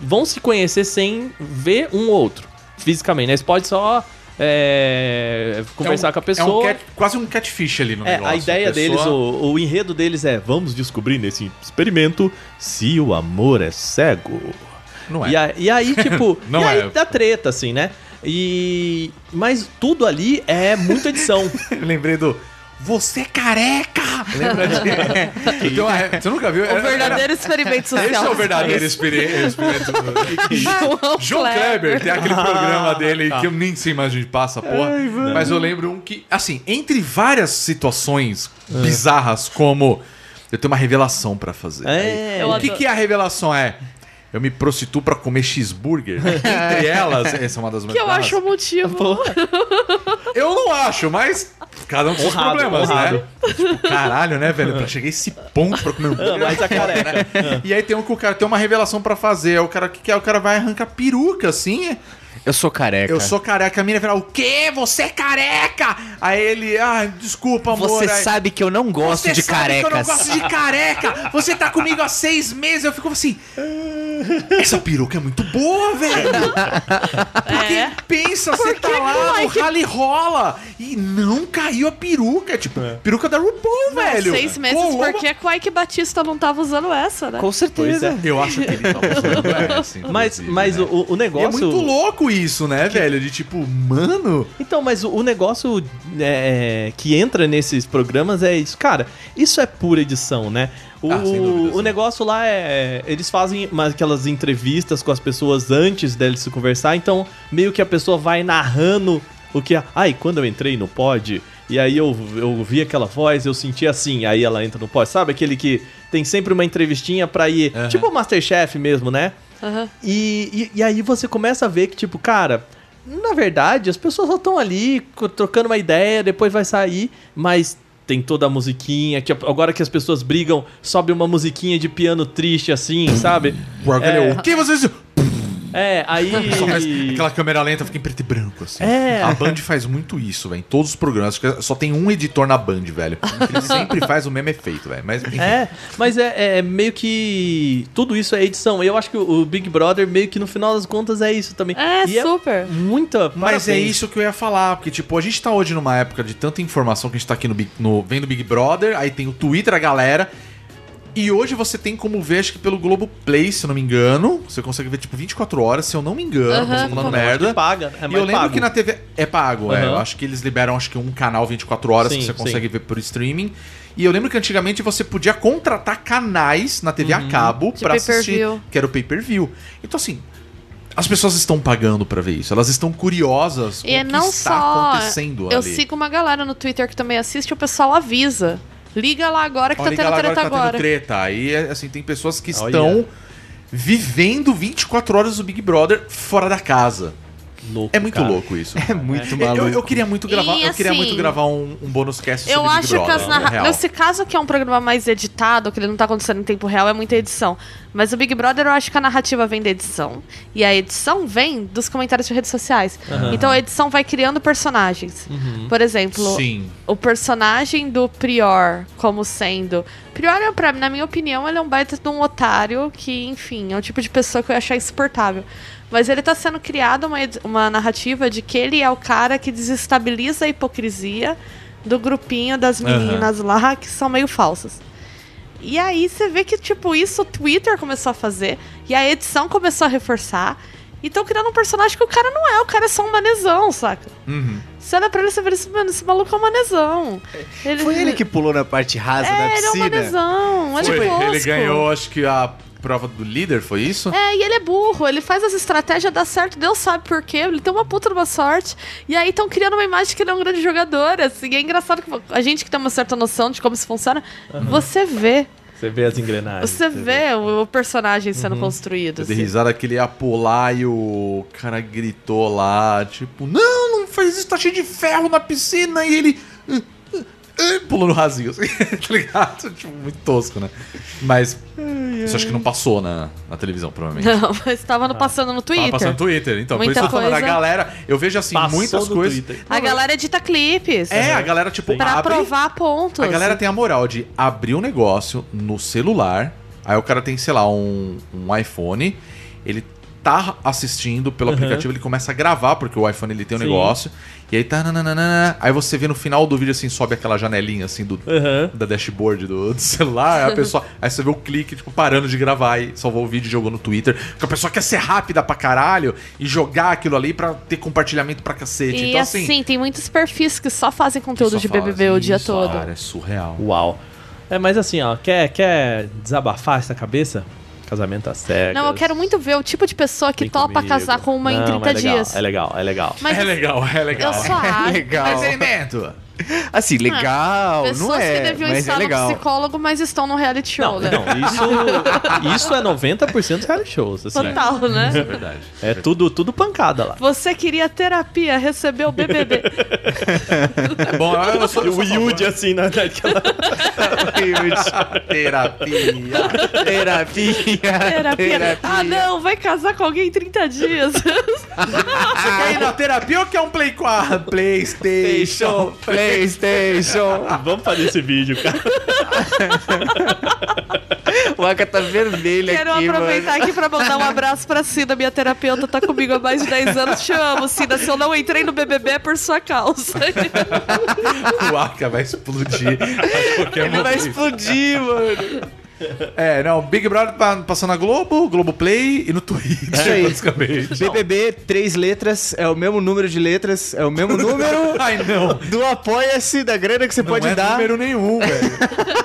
vão se conhecer sem ver um outro fisicamente. Né? Você pode só é, conversar É um- com a pessoa. É um cat- quase um catfish ali no É, negócio. a ideia pessoa- deles, o, o enredo deles é: vamos descobrir nesse experimento se o amor é cego. Não é. E, a- e aí, tipo, Não e aí é. dá treta, assim, né? E. Mas tudo ali é muita edição. Lembrei do. Você é careca! Lembra de. Então, é, você nunca viu? O verdadeiro experimento social. Esse é o verdadeiro experi- experimento. João João Kleber, tem aquele Ah, programa dele tá. que eu nem sei mais onde passa, porra. Mas eu lembro um que, assim, entre várias situações bizarras, como eu tenho uma revelação pra fazer. É, o que, adoro. que é a revelação? É. Eu me prostituo pra comer cheeseburger. Entre elas, essa é uma das mais Que eu acho o motivo. Eu não acho, mas cada um com seus Honrado, problemas, honrado. né? Tipo, caralho, né, velho? Pra chegar a esse ponto pra comer um Ah, mas a careca. E aí tem um que o cara tem uma revelação pra fazer. O cara o que que é? O cara vai arrancar peruca, assim. Eu sou careca. Eu sou careca. A mina vai falar, o quê? Você é careca? Aí ele, ah, desculpa, amor. Você Aí- sabe que eu não gosto Você de sabe que eu não carecas. gosto de careca. Você tá comigo há seis meses. Eu fico assim. Essa peruca é muito boa, velho. Porque É. pensa, você tá lá no rally rola e não caiu a peruca. Tipo, peruca da RuPaul, velho. Seis meses, Pô, porque a Quake Batista não tava usando essa, né? Com certeza. Eu acho que ele tá usando essa, Mas, mas né? o, o E negócio. é muito louco isso, né, velho? De tipo, mano. Então, mas o, o negócio é, que entra nesses programas é isso. Cara, isso é pura edição, né? O, Ah, dúvida, o negócio lá é. Eles fazem aquelas entrevistas com as pessoas antes deles se conversar, então meio que a pessoa vai narrando o que. Ai, quando eu entrei no pod. E aí eu, eu vi aquela voz, eu senti assim, aí ela entra no pod. Sabe aquele que tem sempre uma entrevistinha pra ir. Aham. Tipo o Masterchef mesmo, né? Aham. E, e, e aí você começa a ver que, tipo, cara, na verdade, as pessoas só estão ali trocando uma ideia, depois vai sair, mas tem toda a musiquinha, que agora que as pessoas brigam, sobe uma musiquinha de piano triste assim, sabe? É. O que vocês. É, aí. Faz- Aquela câmera lenta fica em preto e branco, assim. É. A Band faz muito isso, velho. Em todos os programas. Acho que Só tem um editor na Band, velho. Ele sempre faz o mesmo efeito, velho. Mas, enfim. É, mas é, é meio que. Tudo isso é edição. Eu acho que o Big Brother, meio que no final das contas, é isso também. É, E super. muita. Mas é isso que eu ia falar, porque, tipo, a gente tá hoje numa época de tanta informação que a gente tá aqui no, Big- no vendo Big Brother, aí tem o Twitter, a galera. E hoje você tem como ver, acho que pelo Globoplay, se eu não me engano. Você consegue ver, tipo, 24 horas, se eu não me engano. Posso falando acho merda. que paga. É e eu lembro pago. que na TV é pago, é. Aham. Eu acho que eles liberam acho que um canal 24 horas Sim, que você sim. consegue ver por streaming. E eu lembro que antigamente você podia contratar canais na TV Uhum. a cabo De pra assistir, que era o pay-per-view. Então assim, as pessoas estão pagando pra ver isso. Elas estão curiosas E é com o que não está só. acontecendo Eu ali. sigo uma galera no Twitter que também assiste, o pessoal avisa. Liga lá agora que Ó, tá liga tendo lá treta agora que tá agora. tendo treta. Aí, assim, tem pessoas que Olha. estão vivendo 24 horas do Big Brother fora da casa. Louco, É muito cara. louco isso. É muito maluco. Eu, eu queria muito gravar, E, eu queria assim, muito gravar um, um bônus cast sobre Eu Big acho que Brother, as na narra... Nesse caso que é um programa mais editado, que ele não tá acontecendo em tempo real, é muita edição. Mas o Big Brother eu acho que a narrativa vem da edição. E a edição vem dos comentários de redes sociais. Então a edição vai criando personagens. Por exemplo, Sim. o personagem do Prior como sendo. Prior, é, pra, na minha opinião, ele é um baita de um otário que, enfim, é um tipo de pessoa que eu ia achar insuportável. Mas ele tá sendo criado uma, uma narrativa de que ele é o cara que desestabiliza a hipocrisia do grupinho das meninas lá que são meio falsas. E aí você vê que, tipo, isso o Twitter começou a fazer, e a edição começou a reforçar. E estão criando um personagem que o cara não é, o cara é só um manezão, saca? Uhum. Você olha pra ele e você vê esse, mano, esse maluco é um manezão. Ele, Foi ele que pulou na parte rasa da É, ele é um piscina. manezão, ele Foi, é tosco. ele ganhou, acho que a prova do líder, foi isso? É, e ele é burro, ele faz as estratégias dar certo, Deus sabe por quê, ele tem uma puta de uma sorte. E aí estão criando uma imagem que ele é um grande jogador, assim. E é engraçado que a gente que tem uma certa noção de como isso funciona, você vê. Você vê as engrenagens. Você vê o, o personagem sendo construído. Eu dei assim. risada que ele ia pular e o cara gritou lá, tipo, não, não faz isso, tá cheio de ferro na piscina. E ele "Ah, ah, ah", pulou no rasinho, assim, tá ligado? Tipo, muito tosco, né? Mas isso acho que não passou na, na televisão, provavelmente. Não, mas tava no- passando no Twitter. Tava passando no Twitter, então. por Muita isso eu tô falando, a coisa. galera, eu vejo assim, Passou muitas coisas. Twitter. A galera edita clipes. É, a galera, tipo, Pra abre. provar pontos. A galera tem a moral de abrir um negócio no celular, Aí o cara tem, sei lá, um, um iPhone, ele tá assistindo pelo aplicativo, ele começa a gravar, porque o iPhone ele tem um Sim. negócio, e aí tá, nananana, aí você vê no final do vídeo, assim, sobe aquela janelinha, assim, do, Aham. da dashboard do, do celular, aí a pessoa, aí você vê o clique, tipo, parando de gravar e salvou o vídeo e jogou no Twitter, porque a pessoa quer ser rápida pra caralho e jogar aquilo ali pra ter compartilhamento pra cacete, E então assim, assim... tem muitos perfis que só fazem conteúdo só de BBB o dia todo. Cara, é surreal. Uau. É, mas assim, ó, quer, quer desabafar essa cabeça? Casamento às cegas. Não, eu quero muito ver o tipo de pessoa que Vem topa comigo. casar com uma em Não, 30 é legal, dias. É legal, é legal. Mas É legal, é legal. eu só acho. legal. Experimento. Assim, legal, Pessoas não é, que deviam mas estar é no legal. psicólogo, mas estão no reality show, Não, né? não, isso, isso é 90% dos reality shows, assim. Total, É né? verdade. É tudo, tudo pancada lá. Você queria terapia, recebeu o BBB. É bom, eu eu sou, eu sou a favor. assim, na naquela... terapia. Terapia. terapia. Ah, não, vai casar com alguém em 30 dias. Você quer ir na terapia ou quer um Play 4? Playstation. PlayStation. Vamos fazer esse vídeo, cara. O Aka tá vermelho Quero aqui, aproveitar mano. aqui pra mandar um abraço pra Cida, minha terapeuta, tá comigo há mais de 10 anos. Te amo, Cida. Se eu não entrei no BBB é por sua causa. O Aka vai explodir. Ele vai explodir, mano. É, não, Big Brother pa- passando na Globo, Globoplay e no Twitch, Isso aí. basicamente. BBB, três letras, é o mesmo número de letras, é o mesmo número Ai, não. do apoia-se, da grana que você Não pode é dar. número nenhum, velho.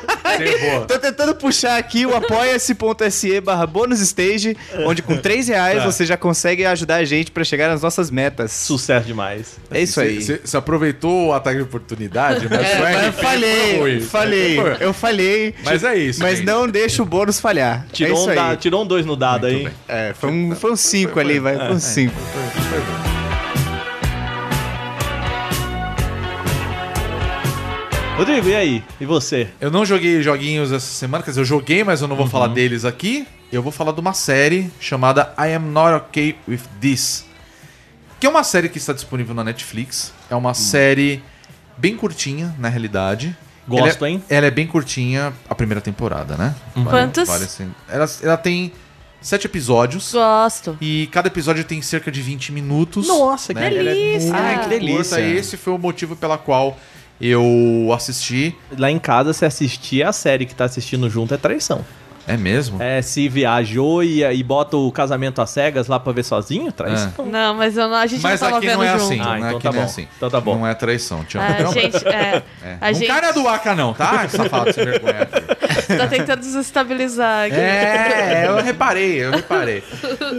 Tô tentando puxar aqui o apoia-se.se barra bônus stage, onde com 3 reais Tá. você já consegue ajudar a gente pra chegar nas nossas metas. Sucesso demais. É isso aí. Você aproveitou o ataque de oportunidade, mas, É, foi- mas eu falhei, falei, Foi. eu falei. Mas é isso. Mas gente. não deixa o bônus falhar. é Tirou, isso um, aí. da- tirou um dois no dado Muito aí. bem. É, foi um 5 foi um cinco ali, vai. Foi um 5. Rodrigo, e aí? E você? Eu não joguei joguinhos essa semana, quer dizer, eu joguei, mas eu não vou Uhum. falar deles aqui. Eu vou falar de uma série chamada I Am Not Okay With This. Que é uma série que está disponível na Netflix. É uma série bem curtinha, na realidade. Gosto, Ela é- hein? Ela é bem curtinha, a primeira temporada, né? Vale- Quantos? vale assim. ela, ela tem sete episódios. Gosto. E cada episódio tem cerca de 20 minutos. Nossa, que né? Ela é delícia! muito Ah, que delícia. curta, E esse foi o motivo pela qual eu assisti. Lá em casa, se assistir a série que tá assistindo junto é traição. É mesmo? É, se viajou e, e bota o casamento às cegas lá pra ver sozinho, traição. Não, mas eu não- a gente Mas não tava aqui vendo não é junto. assim. Ah, não é então aqui tá não é bom. assim. Então tá bom. Não é traição. Amo. É, Não, gente, é, é. a Não gente cara do Aka não, tá? Safado, sem vergonha. tá tentando desestabilizar aqui. É, eu reparei, eu reparei.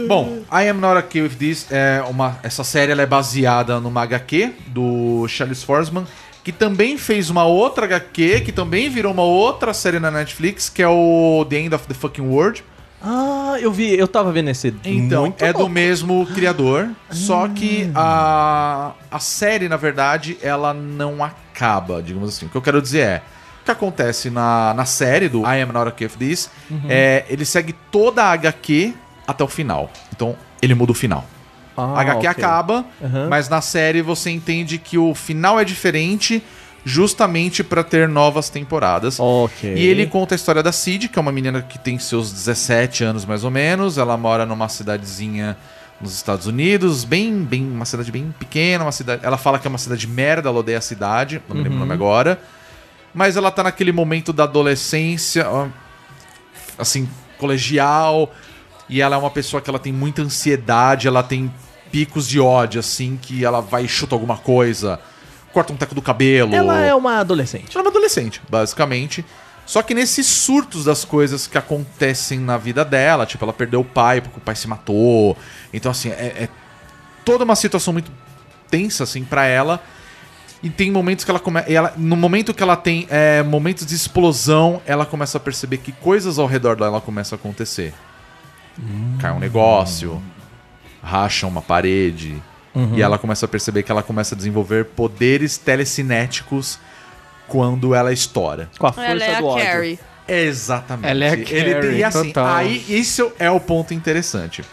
Bom, I Am Not Okay With This é uma... Essa série ela é baseada numa HQ do Charles Forsman, que também fez uma outra HQ, que também virou uma outra série na Netflix, que é o The End of the Fucking World. Ah, eu vi, eu tava vendo esse. Então, Muito é bom. do mesmo criador, só que a, a série, na verdade, ela não acaba, digamos assim. O que eu quero dizer é, o que acontece na, na série do I Am Not Okay With This, é, ele segue toda a HQ até o final. Então, ele muda o final. Ah, a HQ ok. acaba, Aham. mas na série você entende que o final é diferente justamente pra ter novas temporadas. Ok. E ele conta a história da Cid, que é uma menina que tem seus 17 anos mais ou menos. Ela mora numa cidadezinha nos Estados Unidos, bem, bem, uma cidade bem pequena, uma cidade. Ela fala que é uma cidade merda, ela odeia a cidade, não me lembro o nome agora. Mas ela tá naquele momento da adolescência, assim, colegial, e ela é uma pessoa que ela tem muita ansiedade, ela tem picos de ódio, assim, que ela vai e chuta alguma coisa, corta um teco do cabelo. Ela é uma adolescente. Ela é uma adolescente, basicamente. Só que nesses surtos das coisas que acontecem na vida dela, tipo, ela perdeu o pai porque o pai se matou. Então, assim, é, é toda uma situação muito tensa, assim, pra ela. E tem momentos que ela começa. No momento que ela tem é, momentos de explosão, ela começa a perceber que coisas ao redor dela começam a acontecer. Cai um negócio, racha uma parede. E ela começa a perceber que ela começa a desenvolver poderes telecinéticos quando ela estoura. Com a força Ela é a do ódio. Carrie. Exatamente. Ela é a Ele Carrie, e assim, total. aí isso é o ponto interessante.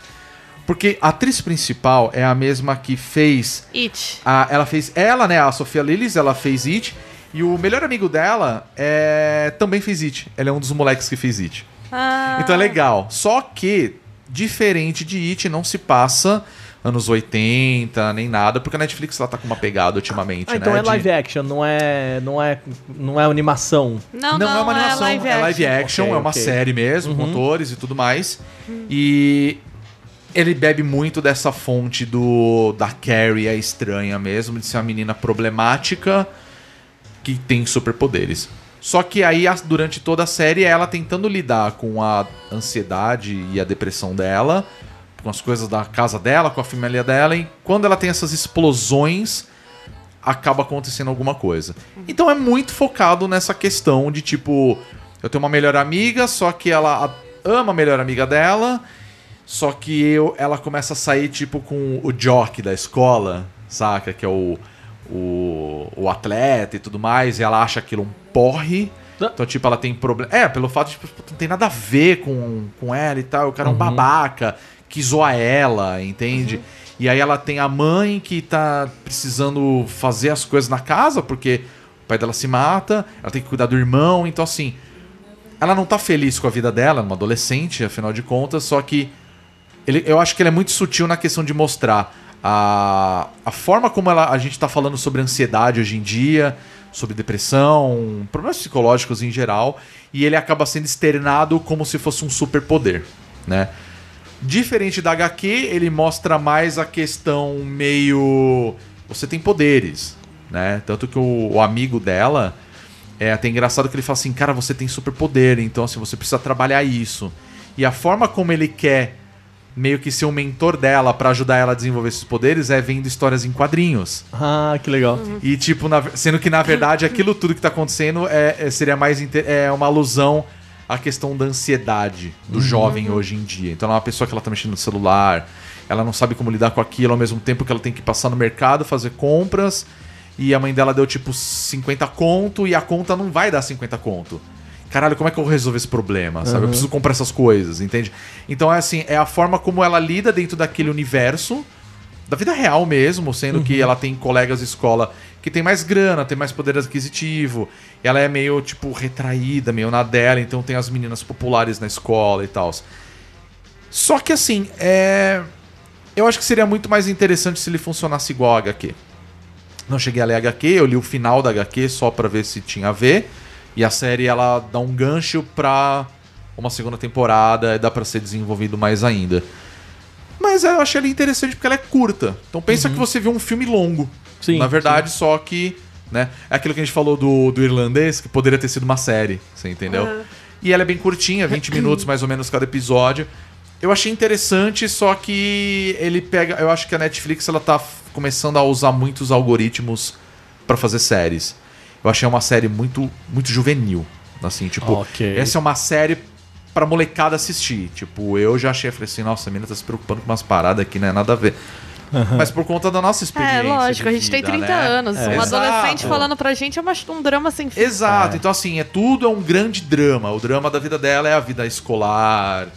Porque a atriz principal é a mesma que fez It. a, ela fez ela, né, a Sofia Lillis, ela fez It, e o melhor amigo dela é, também fez It. Ele é um dos moleques que fez It. Ah, Então é legal. Só que, diferente de It, não se passa anos 80, nem nada, porque a Netflix ela tá com uma pegada ultimamente, Ah, então né? é de- live action, não é, não é, não é animação. Não, Não, é uma animação, é live é live action. action, Ok, é uma ok. série mesmo, com atores e tudo mais. E ele bebe muito dessa fonte do da Carrie, a estranha mesmo, de ser uma menina problemática que tem superpoderes. Só que aí, durante toda a série, é ela tentando lidar com a ansiedade e a depressão dela, com as coisas da casa dela, com a família dela, e quando ela tem essas explosões, acaba acontecendo alguma coisa. Então é muito focado nessa questão de tipo, eu tenho uma melhor amiga, só que ela ama a melhor amiga dela, só que eu, ela começa a sair tipo com o jock da escola, saca? Que é o, o, o atleta e tudo mais, e ela acha aquilo um porre. Então, tipo, ela tem problema. É, pelo fato de, tipo, não tem nada a ver com, com ela e tal. O cara é um babaca que zoa ela, entende? E aí ela tem a mãe que tá precisando fazer as coisas na casa, porque o pai dela se mata, ela tem que cuidar do irmão, então assim. Ela não tá feliz com a vida dela, é uma adolescente, afinal de contas, só que ele, eu acho que ele é muito sutil na questão de mostrar a, a forma como ela, a gente tá falando sobre ansiedade hoje em dia, sobre depressão, problemas psicológicos em geral, e ele acaba sendo externado como se fosse um superpoder, né? Diferente da HQ, ele mostra mais a questão meio. Você tem poderes, né? Tanto que o, o amigo dela é até engraçado que ele fala assim: cara, você tem superpoder, então assim, você precisa trabalhar isso. E a forma como ele quer meio que ser um mentor dela pra ajudar ela a desenvolver esses poderes é vendo histórias em quadrinhos. Ah, que legal. E, tipo, na- sendo que, na verdade, aquilo tudo que tá acontecendo é, é- seria mais é uma alusão à questão da ansiedade do jovem hoje em dia. Então, ela é uma pessoa que ela tá mexendo no celular, ela não sabe como lidar com aquilo, ao mesmo tempo que ela tem que passar no mercado, fazer compras, e a mãe dela deu, tipo, 50 conto, e a conta não vai dar 50 conto. Caralho, como é que eu vou resolver esse problema? Sabe? Eu preciso comprar essas coisas, entende? Então é assim, é a forma como ela lida dentro daquele universo da vida real mesmo, sendo que ela tem colegas de escola que tem mais grana, tem mais poder aquisitivo, ela é meio, tipo, retraída, meio na dela, então tem as meninas populares na escola e tal. Só que assim, é. Eu acho que seria muito mais interessante se ele funcionasse igual a HQ. Não cheguei a ler a HQ, eu li o final da HQ só pra ver se tinha a ver. E a série ela dá um gancho pra uma segunda temporada e dá pra ser desenvolvido mais ainda. Mas eu achei ele interessante porque ela é curta. Então pensa que você viu um filme longo. Sim, Na verdade, só que. Né, é aquilo que a gente falou do, do irlandês, que poderia ter sido uma série. Você entendeu? E ela é bem curtinha, 20 minutos mais ou menos cada episódio. Eu achei interessante, só que ele pega. Eu acho que a Netflix ela tá começando a usar muitos algoritmos pra fazer séries. Eu achei uma série muito, muito juvenil. Assim, tipo, Ok. essa é uma série pra molecada assistir. Tipo, eu já achei, falei assim, nossa, a menina tá se preocupando com umas paradas aqui, não é nada a ver. Mas por conta da nossa experiência. É, lógico, a de gente tem vida, 30 né? anos. É. Um adolescente Exato. falando pra gente é uma- um drama sem fim. Exato, então assim, é tudo é um grande drama. O drama da vida dela é a vida escolar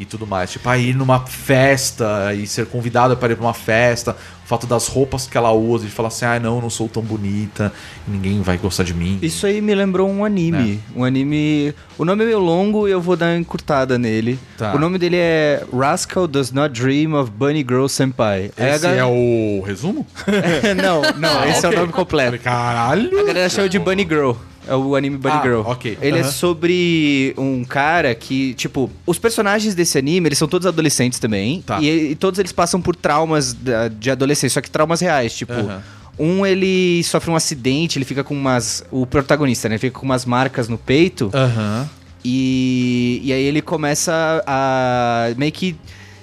e tudo mais. Tipo, ir numa festa e ser convidada para ir pra uma festa, o fato das roupas que ela usa, de falar assim, ah, não, eu não sou tão bonita, ninguém vai gostar de mim. Isso aí me lembrou um anime. Um anime. O nome é meio longo e eu vou dar uma encurtada nele. Tá. O nome dele é Rascal Does Not Dream of Bunny Girl Senpai. A Esse gal- é o resumo? não, não, esse é o nome completo. Caralho! A galera chama de Bunny Girl. É o anime Bunny Ah, Girl. ok. Ele é Aham. sobre um cara que, tipo, os personagens desse anime, eles são todos adolescentes também. Tá. E, e todos eles passam por traumas da- de adolescência, só que traumas reais. Tipo, Aham. um ele sofre um acidente, ele fica com umas. O protagonista, né? Fica com umas marcas no peito. Aham. E, e aí ele começa a meio que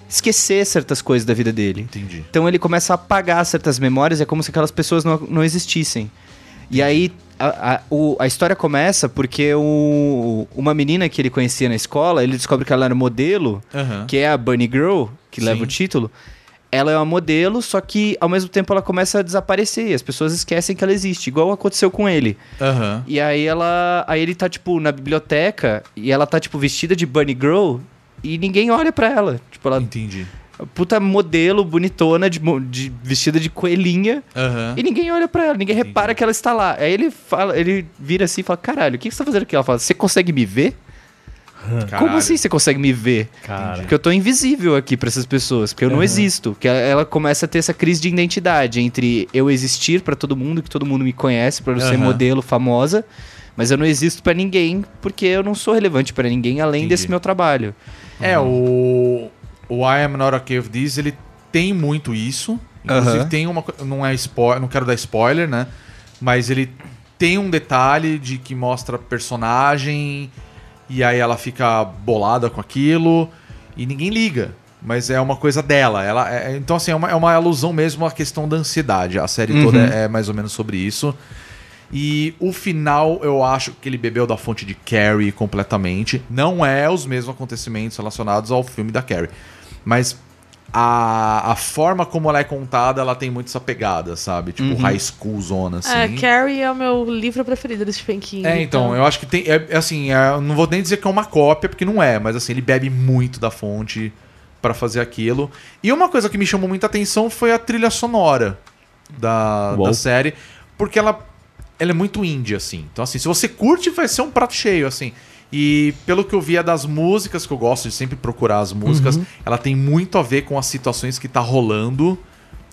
esquecer certas coisas da vida dele. Entendi. Então ele começa a apagar certas memórias, é como se aquelas pessoas não, não existissem. E aí a, a, o- a história começa porque o, uma menina que ele conhecia na escola, ele descobre que ela era modelo, Aham. que é a Bunny Girl, que Sim. leva o título. Ela é uma modelo, só que ao mesmo tempo ela começa a desaparecer. e As pessoas esquecem que ela existe, igual aconteceu com ele. Aham. E aí ela. Aí ele tá, tipo, na biblioteca e ela tá, tipo, vestida de Bunny Girl e ninguém olha pra ela. Tipo, ela. Entendi. Puta modelo bonitona, de, mo- de vestida de coelhinha. Aham. E ninguém olha pra ela, ninguém repara que ela está lá. Aí ele fala, ele vira assim e fala: Caralho, o que que você tá fazendo aqui? Ela fala: Você consegue me ver? Como Caralho. assim você consegue me ver? Cara. Porque eu tô invisível aqui pra essas pessoas, porque eu não existo. Que ela- começa a ter essa crise de identidade entre eu existir pra todo mundo, que todo mundo me conhece, pra eu ser Aham. modelo famosa, mas eu não existo pra ninguém, porque eu não sou relevante pra ninguém além Entendi. desse meu trabalho. É, o, o I Am Not Okay of This, ele tem muito isso. Inclusive, Aham. tem uma. Não é spoiler, não quero dar spoiler, né? Mas ele tem um detalhe de que mostra personagem e aí ela fica bolada com aquilo e ninguém liga. Mas é uma coisa dela. Ela, é- então, assim, é uma, é uma alusão mesmo à questão da ansiedade. A série toda é, é mais ou menos sobre isso. E o final, eu acho que ele bebeu da fonte de Carrie completamente. Não é os mesmos acontecimentos relacionados ao filme da Carrie. Mas a, a forma como ela é contada, ela tem muito essa pegada, sabe? Tipo, high school zona, assim. É, Carrie é o meu livro preferido do Stephen King. É, então, eu acho que tem. É, é assim, é, não vou nem dizer que é uma cópia, porque não é, mas assim, ele bebe muito da fonte pra fazer aquilo. E uma coisa que me chamou muita atenção foi a trilha sonora da, Uou. da série, porque ela, ela é muito indie, assim. Então, assim, se você curte, vai ser um prato cheio, assim. E pelo que eu via das músicas, que eu gosto de sempre procurar as músicas, ela tem muito a ver com as situações que tá rolando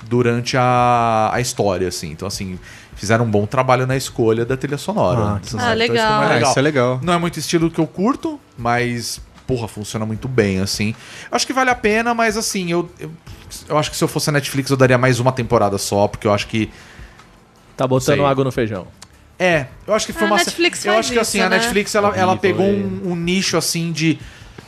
durante a, a história, assim. Então, assim, fizeram um bom trabalho na escolha da trilha sonora. Ah. Então, isso legal. foi mais Ah, isso é legal. Não é muito estilo que eu curto, mas, porra, funciona muito bem, assim. Acho que vale a pena, mas, assim, eu, eu, eu acho que se eu fosse a Netflix eu daria mais uma temporada só, porque eu acho que. Tá botando Sei. água no feijão. É, eu acho que foi A uma. Netflix eu faz acho que assim, isso, a né? Netflix ela, ela pegou um, um nicho assim de.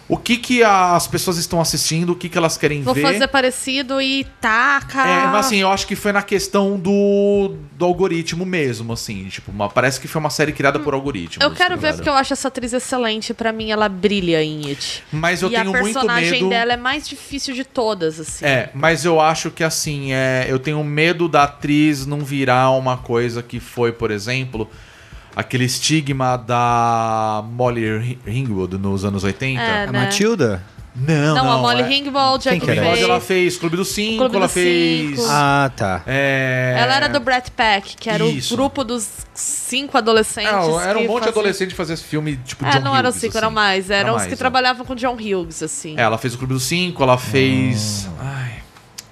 O que que as pessoas estão assistindo, o que que elas querem Vou ver. fazer parecido e taca. É, mas assim, eu acho que foi na questão do, do algoritmo mesmo, assim. Tipo, uma- parece que foi uma série criada por algoritmo. Eu quero ver porque eu acho essa atriz excelente. Pra mim, ela brilha em It. Mas eu e a tenho muito personagem medo. dela é mais difícil de todas, assim. É, mas eu acho que assim, é, eu tenho medo da atriz não virar uma coisa que foi, por exemplo, aquele estigma da Molly Ringwood nos anos 80. É, A né? Matilda? Não, Não, a Molly é- Ringwald que era? Ringwald, fez. ela fez Clube dos Cinco, Clube ela dos fez. Cinco. Ah, tá. é, Ela era do Brat Pack, que era Isso. o grupo dos cinco adolescentes. Não, era um monte de faziam- adolescente que fazia esse filme, tipo, É, John não eram cinco, assim. eram mais. Eram Era os mais, que é. trabalhavam com John Hughes, assim. É, ela fez o Clube dos Cinco, ela fez. Ai.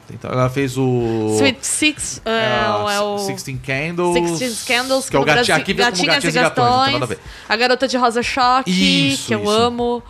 Tenta- Ela fez o. Sweet Six é, é, é o... Sixteen Candles. Sixteen Candles, que é o gatinho, aqui Gatinhas gatinhas e gatões, tem nada a Gastões. ver. A Garota de Rosa Choque, Isso, que eu isso. amo.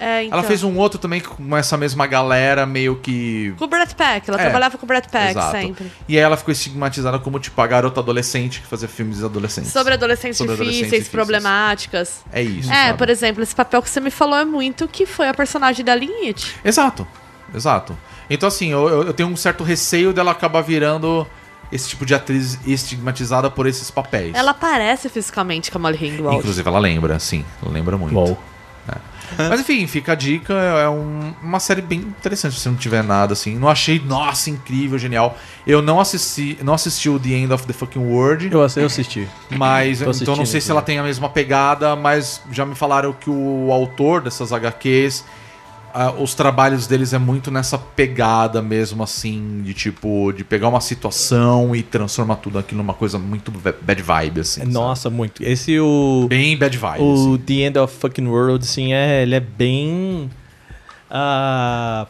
É, então. Ela fez um outro também com essa mesma galera, meio que. Com o Brat Pack, ela É, trabalhava com o Brat Pack Exato. sempre. E aí ela ficou estigmatizada como, tipo, a garota adolescente que fazia filmes de adolescentes. Sobre adolescentes Sobre difíceis, adolescentes problemáticas. É isso. É, sabe? por exemplo, esse papel que você me falou é muito que foi a personagem da Lynette. Exato, exato. Então, assim, eu, eu- tenho um certo receio dela acabar virando esse tipo de atriz estigmatizada por esses papéis. Ela parece fisicamente com a Molly Ringwald. Inclusive, ela lembra, sim. Ela lembra muito. Uou. Mas enfim, fica a dica. É um- uma série bem interessante se você não tiver nada assim. Não achei, nossa, incrível, genial. Eu não assisti, não assisti o The End of the Fucking World. Eu, eu assisti. Mas então não sei se ela tem a mesma pegada, mas já me falaram que o autor dessas HQs, ah, os trabalhos deles é muito nessa pegada mesmo, assim, de tipo, de pegar uma situação e transformar tudo aquilo numa coisa muito ba- bad vibe, assim. sabe? Nossa, muito. Esse o. Bem bad vibe. O assim. The End of Fucking World, assim, é, ele é bem. ah,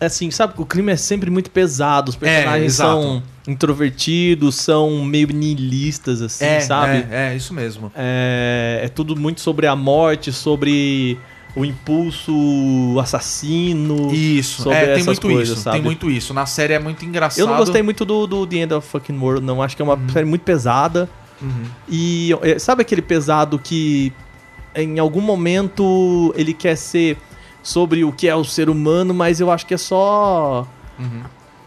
assim, sabe? O clima é sempre muito pesado. Os personagens exato. são introvertidos, são meio nihilistas, assim, É, sabe? é, é, isso mesmo. É, é tudo muito sobre a morte, sobre o impulso assassino. Isso, é, tem muito coisas, isso, sabe? tem muito isso. Na série é muito engraçado. Eu não gostei muito do, do The End of Fucking World, não. Acho que é uma série muito pesada. Uhum. E é, sabe aquele pesado que em algum momento ele quer ser sobre o que é o ser humano, mas eu acho que é só. Uhum.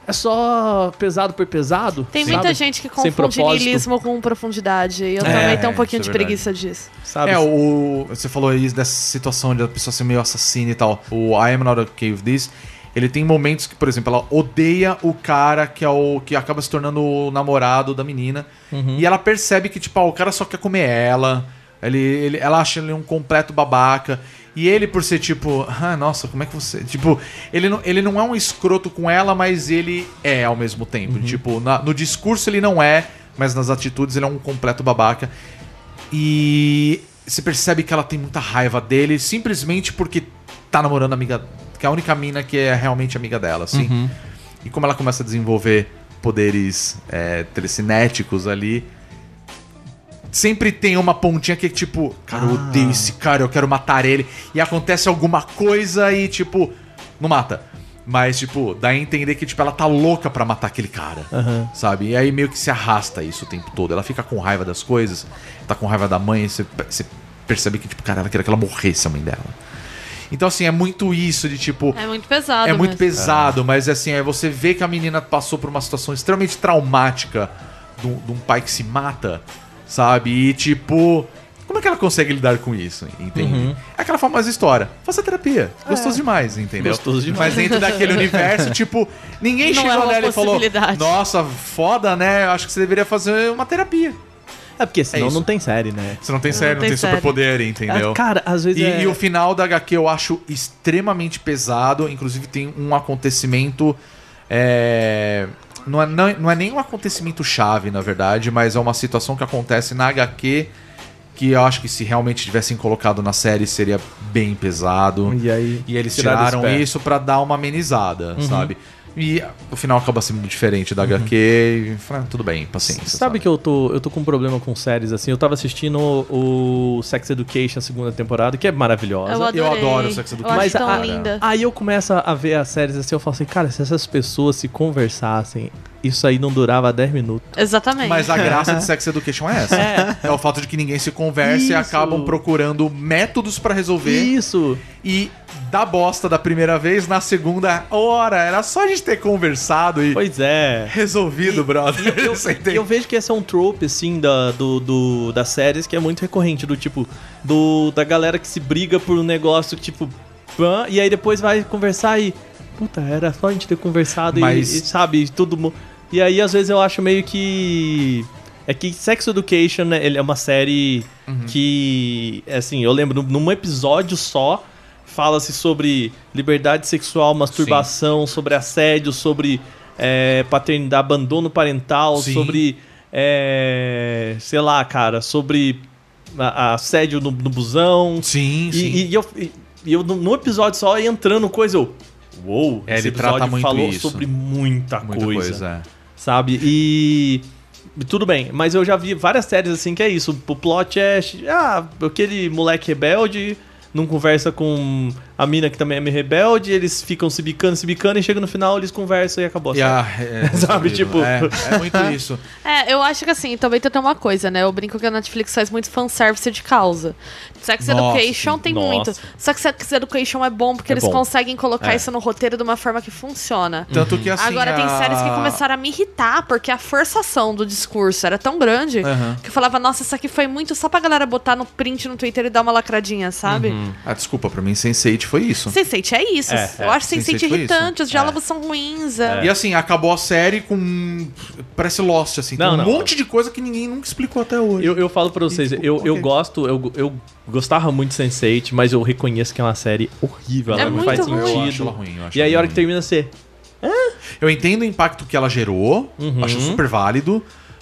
É só pesado por pesado. Tem sabe? muita gente que confunde nihilismo com profundidade. E eu É, também tenho um pouquinho de é verdade. preguiça disso. Sabe? É, o, você falou aí dessa situação de a pessoa ser meio assassina e tal. O I Am Not Okay With This, ele tem momentos que, por exemplo, ela odeia o cara que é o que acaba se tornando o namorado da menina. E ela percebe que, tipo, ah, o cara só quer comer ela. Ele, ele, ela acha ele um completo babaca. E ele, por ser tipo, ah, nossa, como é que você. Tipo, ele não, ele não é um escroto com ela, mas ele é ao mesmo tempo. Tipo, na- no discurso ele não é, mas nas atitudes ele é um completo babaca. E você percebe que ela tem muita raiva dele simplesmente porque tá namorando a amiga. Que é a única mina que é realmente amiga dela, assim. E como ela começa a desenvolver poderes é, telecinéticos ali. Sempre tem uma pontinha que é tipo, cara, eu odeio esse cara, eu quero matar ele. E acontece alguma coisa e, tipo, não mata. Mas, tipo, dá a entender que, tipo, ela tá louca pra matar aquele cara. Sabe? E aí meio que se arrasta isso o tempo todo. Ela fica com raiva das coisas, tá com raiva da mãe, e você, você percebe que, tipo, cara, ela queria que ela morresse a mãe dela. Então, assim, é muito isso de, tipo, É muito pesado. é muito mesmo. pesado, mas assim, é você vê que a menina passou por uma situação extremamente traumática um, de um pai que se mata, sabe? E tipo, como é que ela consegue lidar com isso? Entende? É aquela famosa história. Faça terapia. Gostoso demais, entendeu? Gostoso demais. Mas dentro daquele universo, tipo, ninguém Não é chegou uma nela e falou. Nossa, foda, né? Eu acho que você deveria fazer uma terapia. É porque senão isso. não tem série, né? Você não tem série, não, tem tem, série. superpoder, entendeu? Ah, cara, às vezes E, é... e o final da HQ eu acho extremamente pesado. Inclusive tem um acontecimento. é, Não, é, não, não é nem um acontecimento chave, na verdade, mas é uma situação que acontece na HQ que eu acho que se realmente tivessem colocado na série seria bem pesado. E aí, E eles tiraram tiraram isso pra dar uma amenizada, Uhum. sabe? E o final acaba sendo diferente da HQ. E, ah, tudo bem, paciência. Sabe que eu tô, eu tô com um problema com séries, assim. Eu tava assistindo o Sex Education, a segunda temporada, que é maravilhosa. Eu. Eu adoro Sex Education. Eu Mas a- linda. Aí eu começo a ver as séries assim, eu falo assim, cara, se essas pessoas se conversassem, isso aí não durava 10 minutos. Exatamente. Mas a graça de Sex Education é essa. É, o fato de que ninguém se conversa e Isso. acabam procurando métodos pra resolver. Isso! E dá bosta da primeira vez, na segunda hora. Era só a gente ter conversado e Pois é. resolvido, brother. E eu, e entende? eu vejo que esse é um trope, assim, da, do, do- das séries que é muito recorrente, do tipo, do, da galera que se briga por um negócio, tipo, pã, e aí depois vai conversar e. Puta, era só a gente ter conversado e- Mas- e, sabe, tudo. E aí, às vezes, eu acho meio que. É que Sex Education né, ele é uma série Uhum. que, assim, eu lembro, num- episódio só, fala-se sobre liberdade sexual, masturbação, sobre assédio, sobre é, paternidade, abandono parental, Sim. sobre, é, sei lá, cara, sobre a- a assédio no, no busão. Sim, E, sim. e- e eu, e- e eu, num episódio só, ia entrando coisa, eu... Uou, É, esse ele trata episódio muito falou isso. sobre muita, Muita coisa coisa, é. sabe? E e tudo bem, mas eu já vi várias séries assim que é isso. O plot é ah, aquele moleque rebelde não conversa com a mina que também é meio rebelde, eles ficam se bicando, se bicando e chega no final eles conversam e acabou. a série. a- é, Sabe, tipo- É, é muito isso. É, eu acho que assim, também tem uma coisa, né? Eu brinco que a Netflix faz muito fanservice de causa. Sex Nossa, Education tem nossa. muito. Só que Sex Education é bom porque É eles bom. conseguem colocar É. isso no roteiro de uma forma que funciona. Tanto que assim. Agora tem a- séries que começaram a me irritar, porque a forçação do discurso era tão grande Aham. que eu falava, nossa, isso aqui foi muito só pra galera botar no print no Twitter e dar uma lacradinha, sabe? Ah, desculpa, pra mim Sense8 foi isso. Sense8 é isso. É, eu é, acho Sense8 Sense8 foi irritante, os diálogos são ruins. é. E assim, acabou a série com. Parece Lost, assim. Não, tem um não. monte de coisa que ninguém nunca explicou até hoje. Eu, eu falo pra vocês, tipo, eu, eu ok. gosto, eu, eu gostava muito de Sense8, mas eu reconheço que é uma série horrível, ela É não muito faz ruim. Eu acho sentido. ela ruim. Eu acho E aí a hora que termina você, Eu entendo o impacto que ela gerou, Uhum. acho super válido.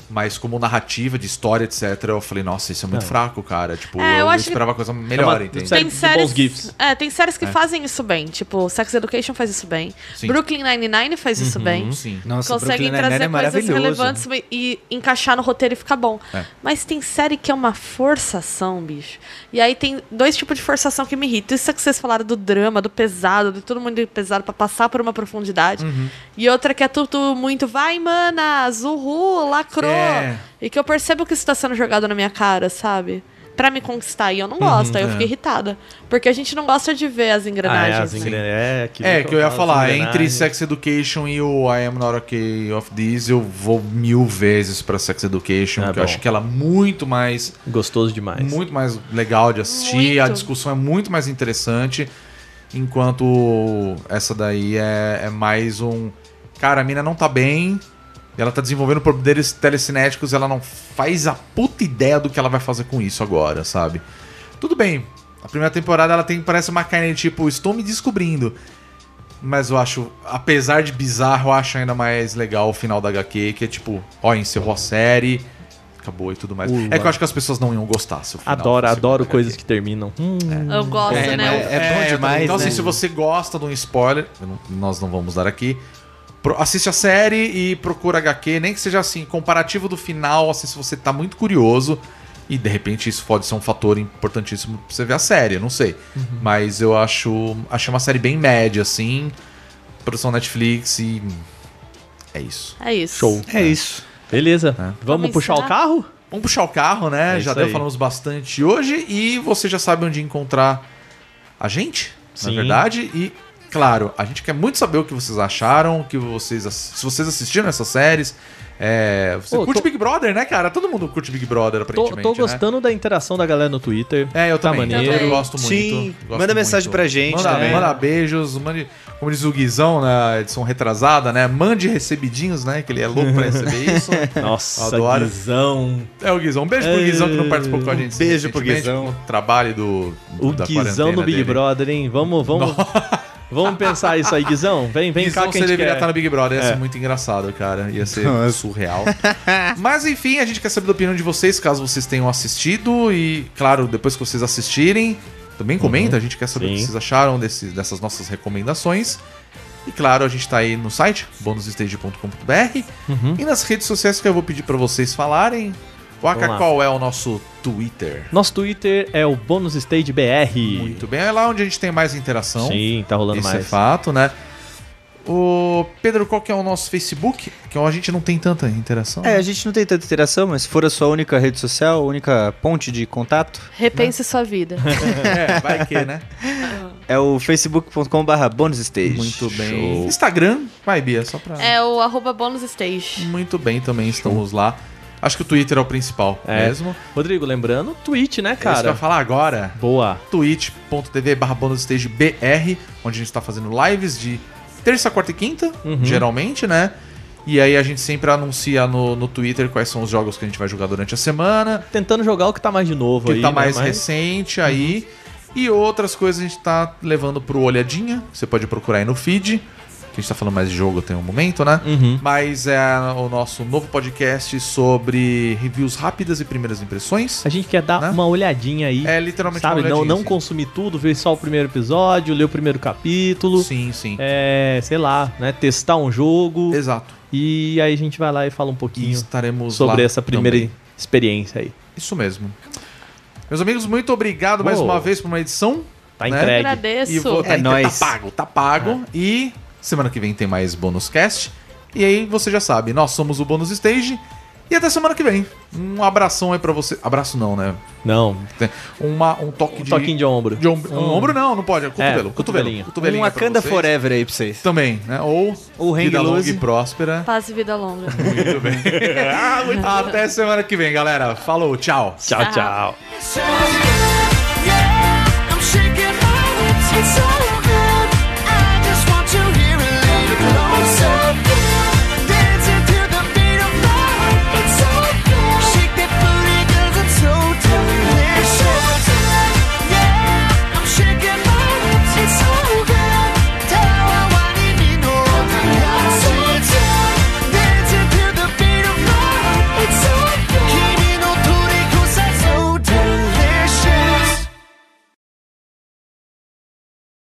Mas como narrativa de história, etc., eu falei, nossa, isso é muito fraco, cara. Tipo, É, eu eu, acho que- esperava coisa melhor, É uma entende? Tem séries, bons GIFs. é, tem séries que fazem isso bem, tipo Sex Education faz isso bem, Sim. Brooklyn Nine-Nine faz isso bem. Sim. Nossa, Conseguem trazer é coisas relevantes e encaixar no roteiro e ficar bom. É. Mas tem série que é uma forçação, bicho. E aí tem dois tipos de forçação que me irritam. Isso é que vocês falaram do drama, do pesado, de todo mundo pesado pra passar por uma profundidade. Uhum. E outra que é tudo muito, vai, manas, uhul, lacrou. É. E que eu percebo que isso tá sendo jogado na minha cara, sabe? Pra me conquistar. E eu não gosto, aí eu é. fico irritada. Porque a gente não gosta de ver as ah, é, engrenagens. as engren... é, É, que eu ia falar, entre engrenagens. Sex Education e o I Am Not Okay of This, eu vou mil vezes pra Sex Education, É porque eu bom. acho que ela é muito mais Gostoso demais. muito mais legal de assistir, Muito. a discussão é muito mais interessante, enquanto essa daí é, é mais um. Cara, a mina não tá bem, ela tá desenvolvendo poderes telecinéticos, ela não faz a puta ideia do que ela vai fazer com isso agora, sabe? Tudo bem, a primeira temporada ela tem, parece uma carne tipo, estou me descobrindo. Mas eu acho, apesar de bizarro, eu acho ainda mais legal o final da HQ, que é tipo, ó, encerrou a série, acabou e tudo mais. É que eu acho que as pessoas não iam gostar. Se o final Adoro, adoro coisas HQ. que terminam. Hum, Eu gosto, É, né? mas- é bom eu demais, também. Então, né? assim, se você gosta de um spoiler, não- nós não vamos dar aqui. Assiste a série e procura HQ, nem que seja assim, comparativo do final, assim, se você tá muito curioso. E de repente isso pode ser um fator importantíssimo pra você ver a série, eu não sei. Uhum. Mas eu acho. Achei uma série bem média, assim. Produção Netflix e. É isso. É isso. show. É isso. Beleza. Vamos, Vamos puxar o carro? Vamos puxar o carro, né? É já deu, aí. falamos bastante hoje. E você já sabe onde encontrar a gente, Sim. na verdade. E, claro, a gente quer muito saber o que vocês acharam, o que vocês, se vocês assistiram essas séries. É, você Pô, curte tô- Big Brother, né, cara? Todo mundo curte Big Brother, Tô, aparentemente. tô né? gostando da interação da galera no Twitter. É, eu Tá também. maneiro. Eu gosto muito. Sim, gosto manda mensagem muito. pra gente Manda, também. manda beijos, mande, como diz o Guizão na edição retrasada, né? Mande recebidinhos, né? Que ele é louco pra receber isso. Nossa, Adoro. Guizão. É o Guizão. Um beijo pro É, Guizão que não participou com a gente. beijo pro Guizão. O trabalho do. O da Guizão no Big dele. Brother, hein? Vamos, vamos. Vamos pensar isso aí, Guizão. Vem, vem Guizão, cá que a você gente deveria quer. estar no Big Brother, ia É. ser muito engraçado, cara. Ia ser Nossa. surreal. Mas enfim, a gente quer saber da opinião de vocês, caso vocês tenham assistido. E, claro, depois que vocês assistirem, também comenta. A gente quer saber o que Uhum. Sim. vocês acharam desse- dessas nossas recomendações. E claro, a gente tá aí no site, bonusstage.com.br. Uhum. E nas redes sociais que eu vou pedir pra vocês falarem. Waka, qual é o nosso Twitter? Nosso Twitter é o Bônus Stage BR. Muito bem, é lá onde a gente tem mais interação. Sim, tá rolando Isso mais. é fato, né? O Pedro, qual que é o nosso Facebook? Que a gente não tem tanta interação. É, a gente não tem tanta interação, mas se for a sua única rede social, única ponte de contato, Repense sua vida. É, vai que, né? é o facebook.com.br bonusstage. Muito bem. Show. Instagram, vai, Bia, só pra. É o arroba bônus stage. Muito bem, também estamos lá. Acho que o Twitter é o principal É. mesmo. Rodrigo, lembrando, Twitch, né, É isso que eu cara? ia falar agora. Boa. twitch.tv barra bonusstagebr, onde a gente tá fazendo lives de terça, quarta e quinta, Uhum. geralmente, né? E aí a gente sempre anuncia no, no Twitter quais são os jogos que a gente vai jogar durante a semana. Tentando jogar o que tá mais de novo que aí. tá né, mais recente aí. E outras coisas a gente tá levando pro Olhadinha. Você pode procurar aí no feed. Que a gente tá falando mais de jogo tem um momento, né? Uhum. Mas é o nosso novo podcast sobre reviews rápidas e primeiras impressões. A gente quer dar Né? uma olhadinha aí. É literalmente Sabe, uma não, olhadinha, não assim. consumir tudo, ver só o primeiro episódio, ler o primeiro capítulo. Sim, sim. É, sei lá, né? Testar um jogo. Exato. E aí a gente vai lá e fala um E pouquinho estaremos sobre essa primeira também. experiência aí. Isso mesmo. Meus amigos, muito obrigado mais Uou. uma vez por uma edição. Tá Né? entregue. Agradeço. E vou, É tá, nóis. tá pago, tá pago. E semana que vem tem mais bônus cast. E aí você já sabe, nós somos o Bônus Stage. E até semana que vem. Um abração aí pra você. Abraço não, né? Não, Uma, um toque um de. toquinho de ombro. de ombro. Um ombro não, não pode. É cotovelo. É, cotovelo. cotovelinho. Cotovelinho Um é vocês. Forever aí pra vocês. Também, né? Ou O Vida longa e próspera. Paz e vida longa. Muito bem. Até semana que vem, galera. Falou, tchau. Tchau, tchau. Yeah,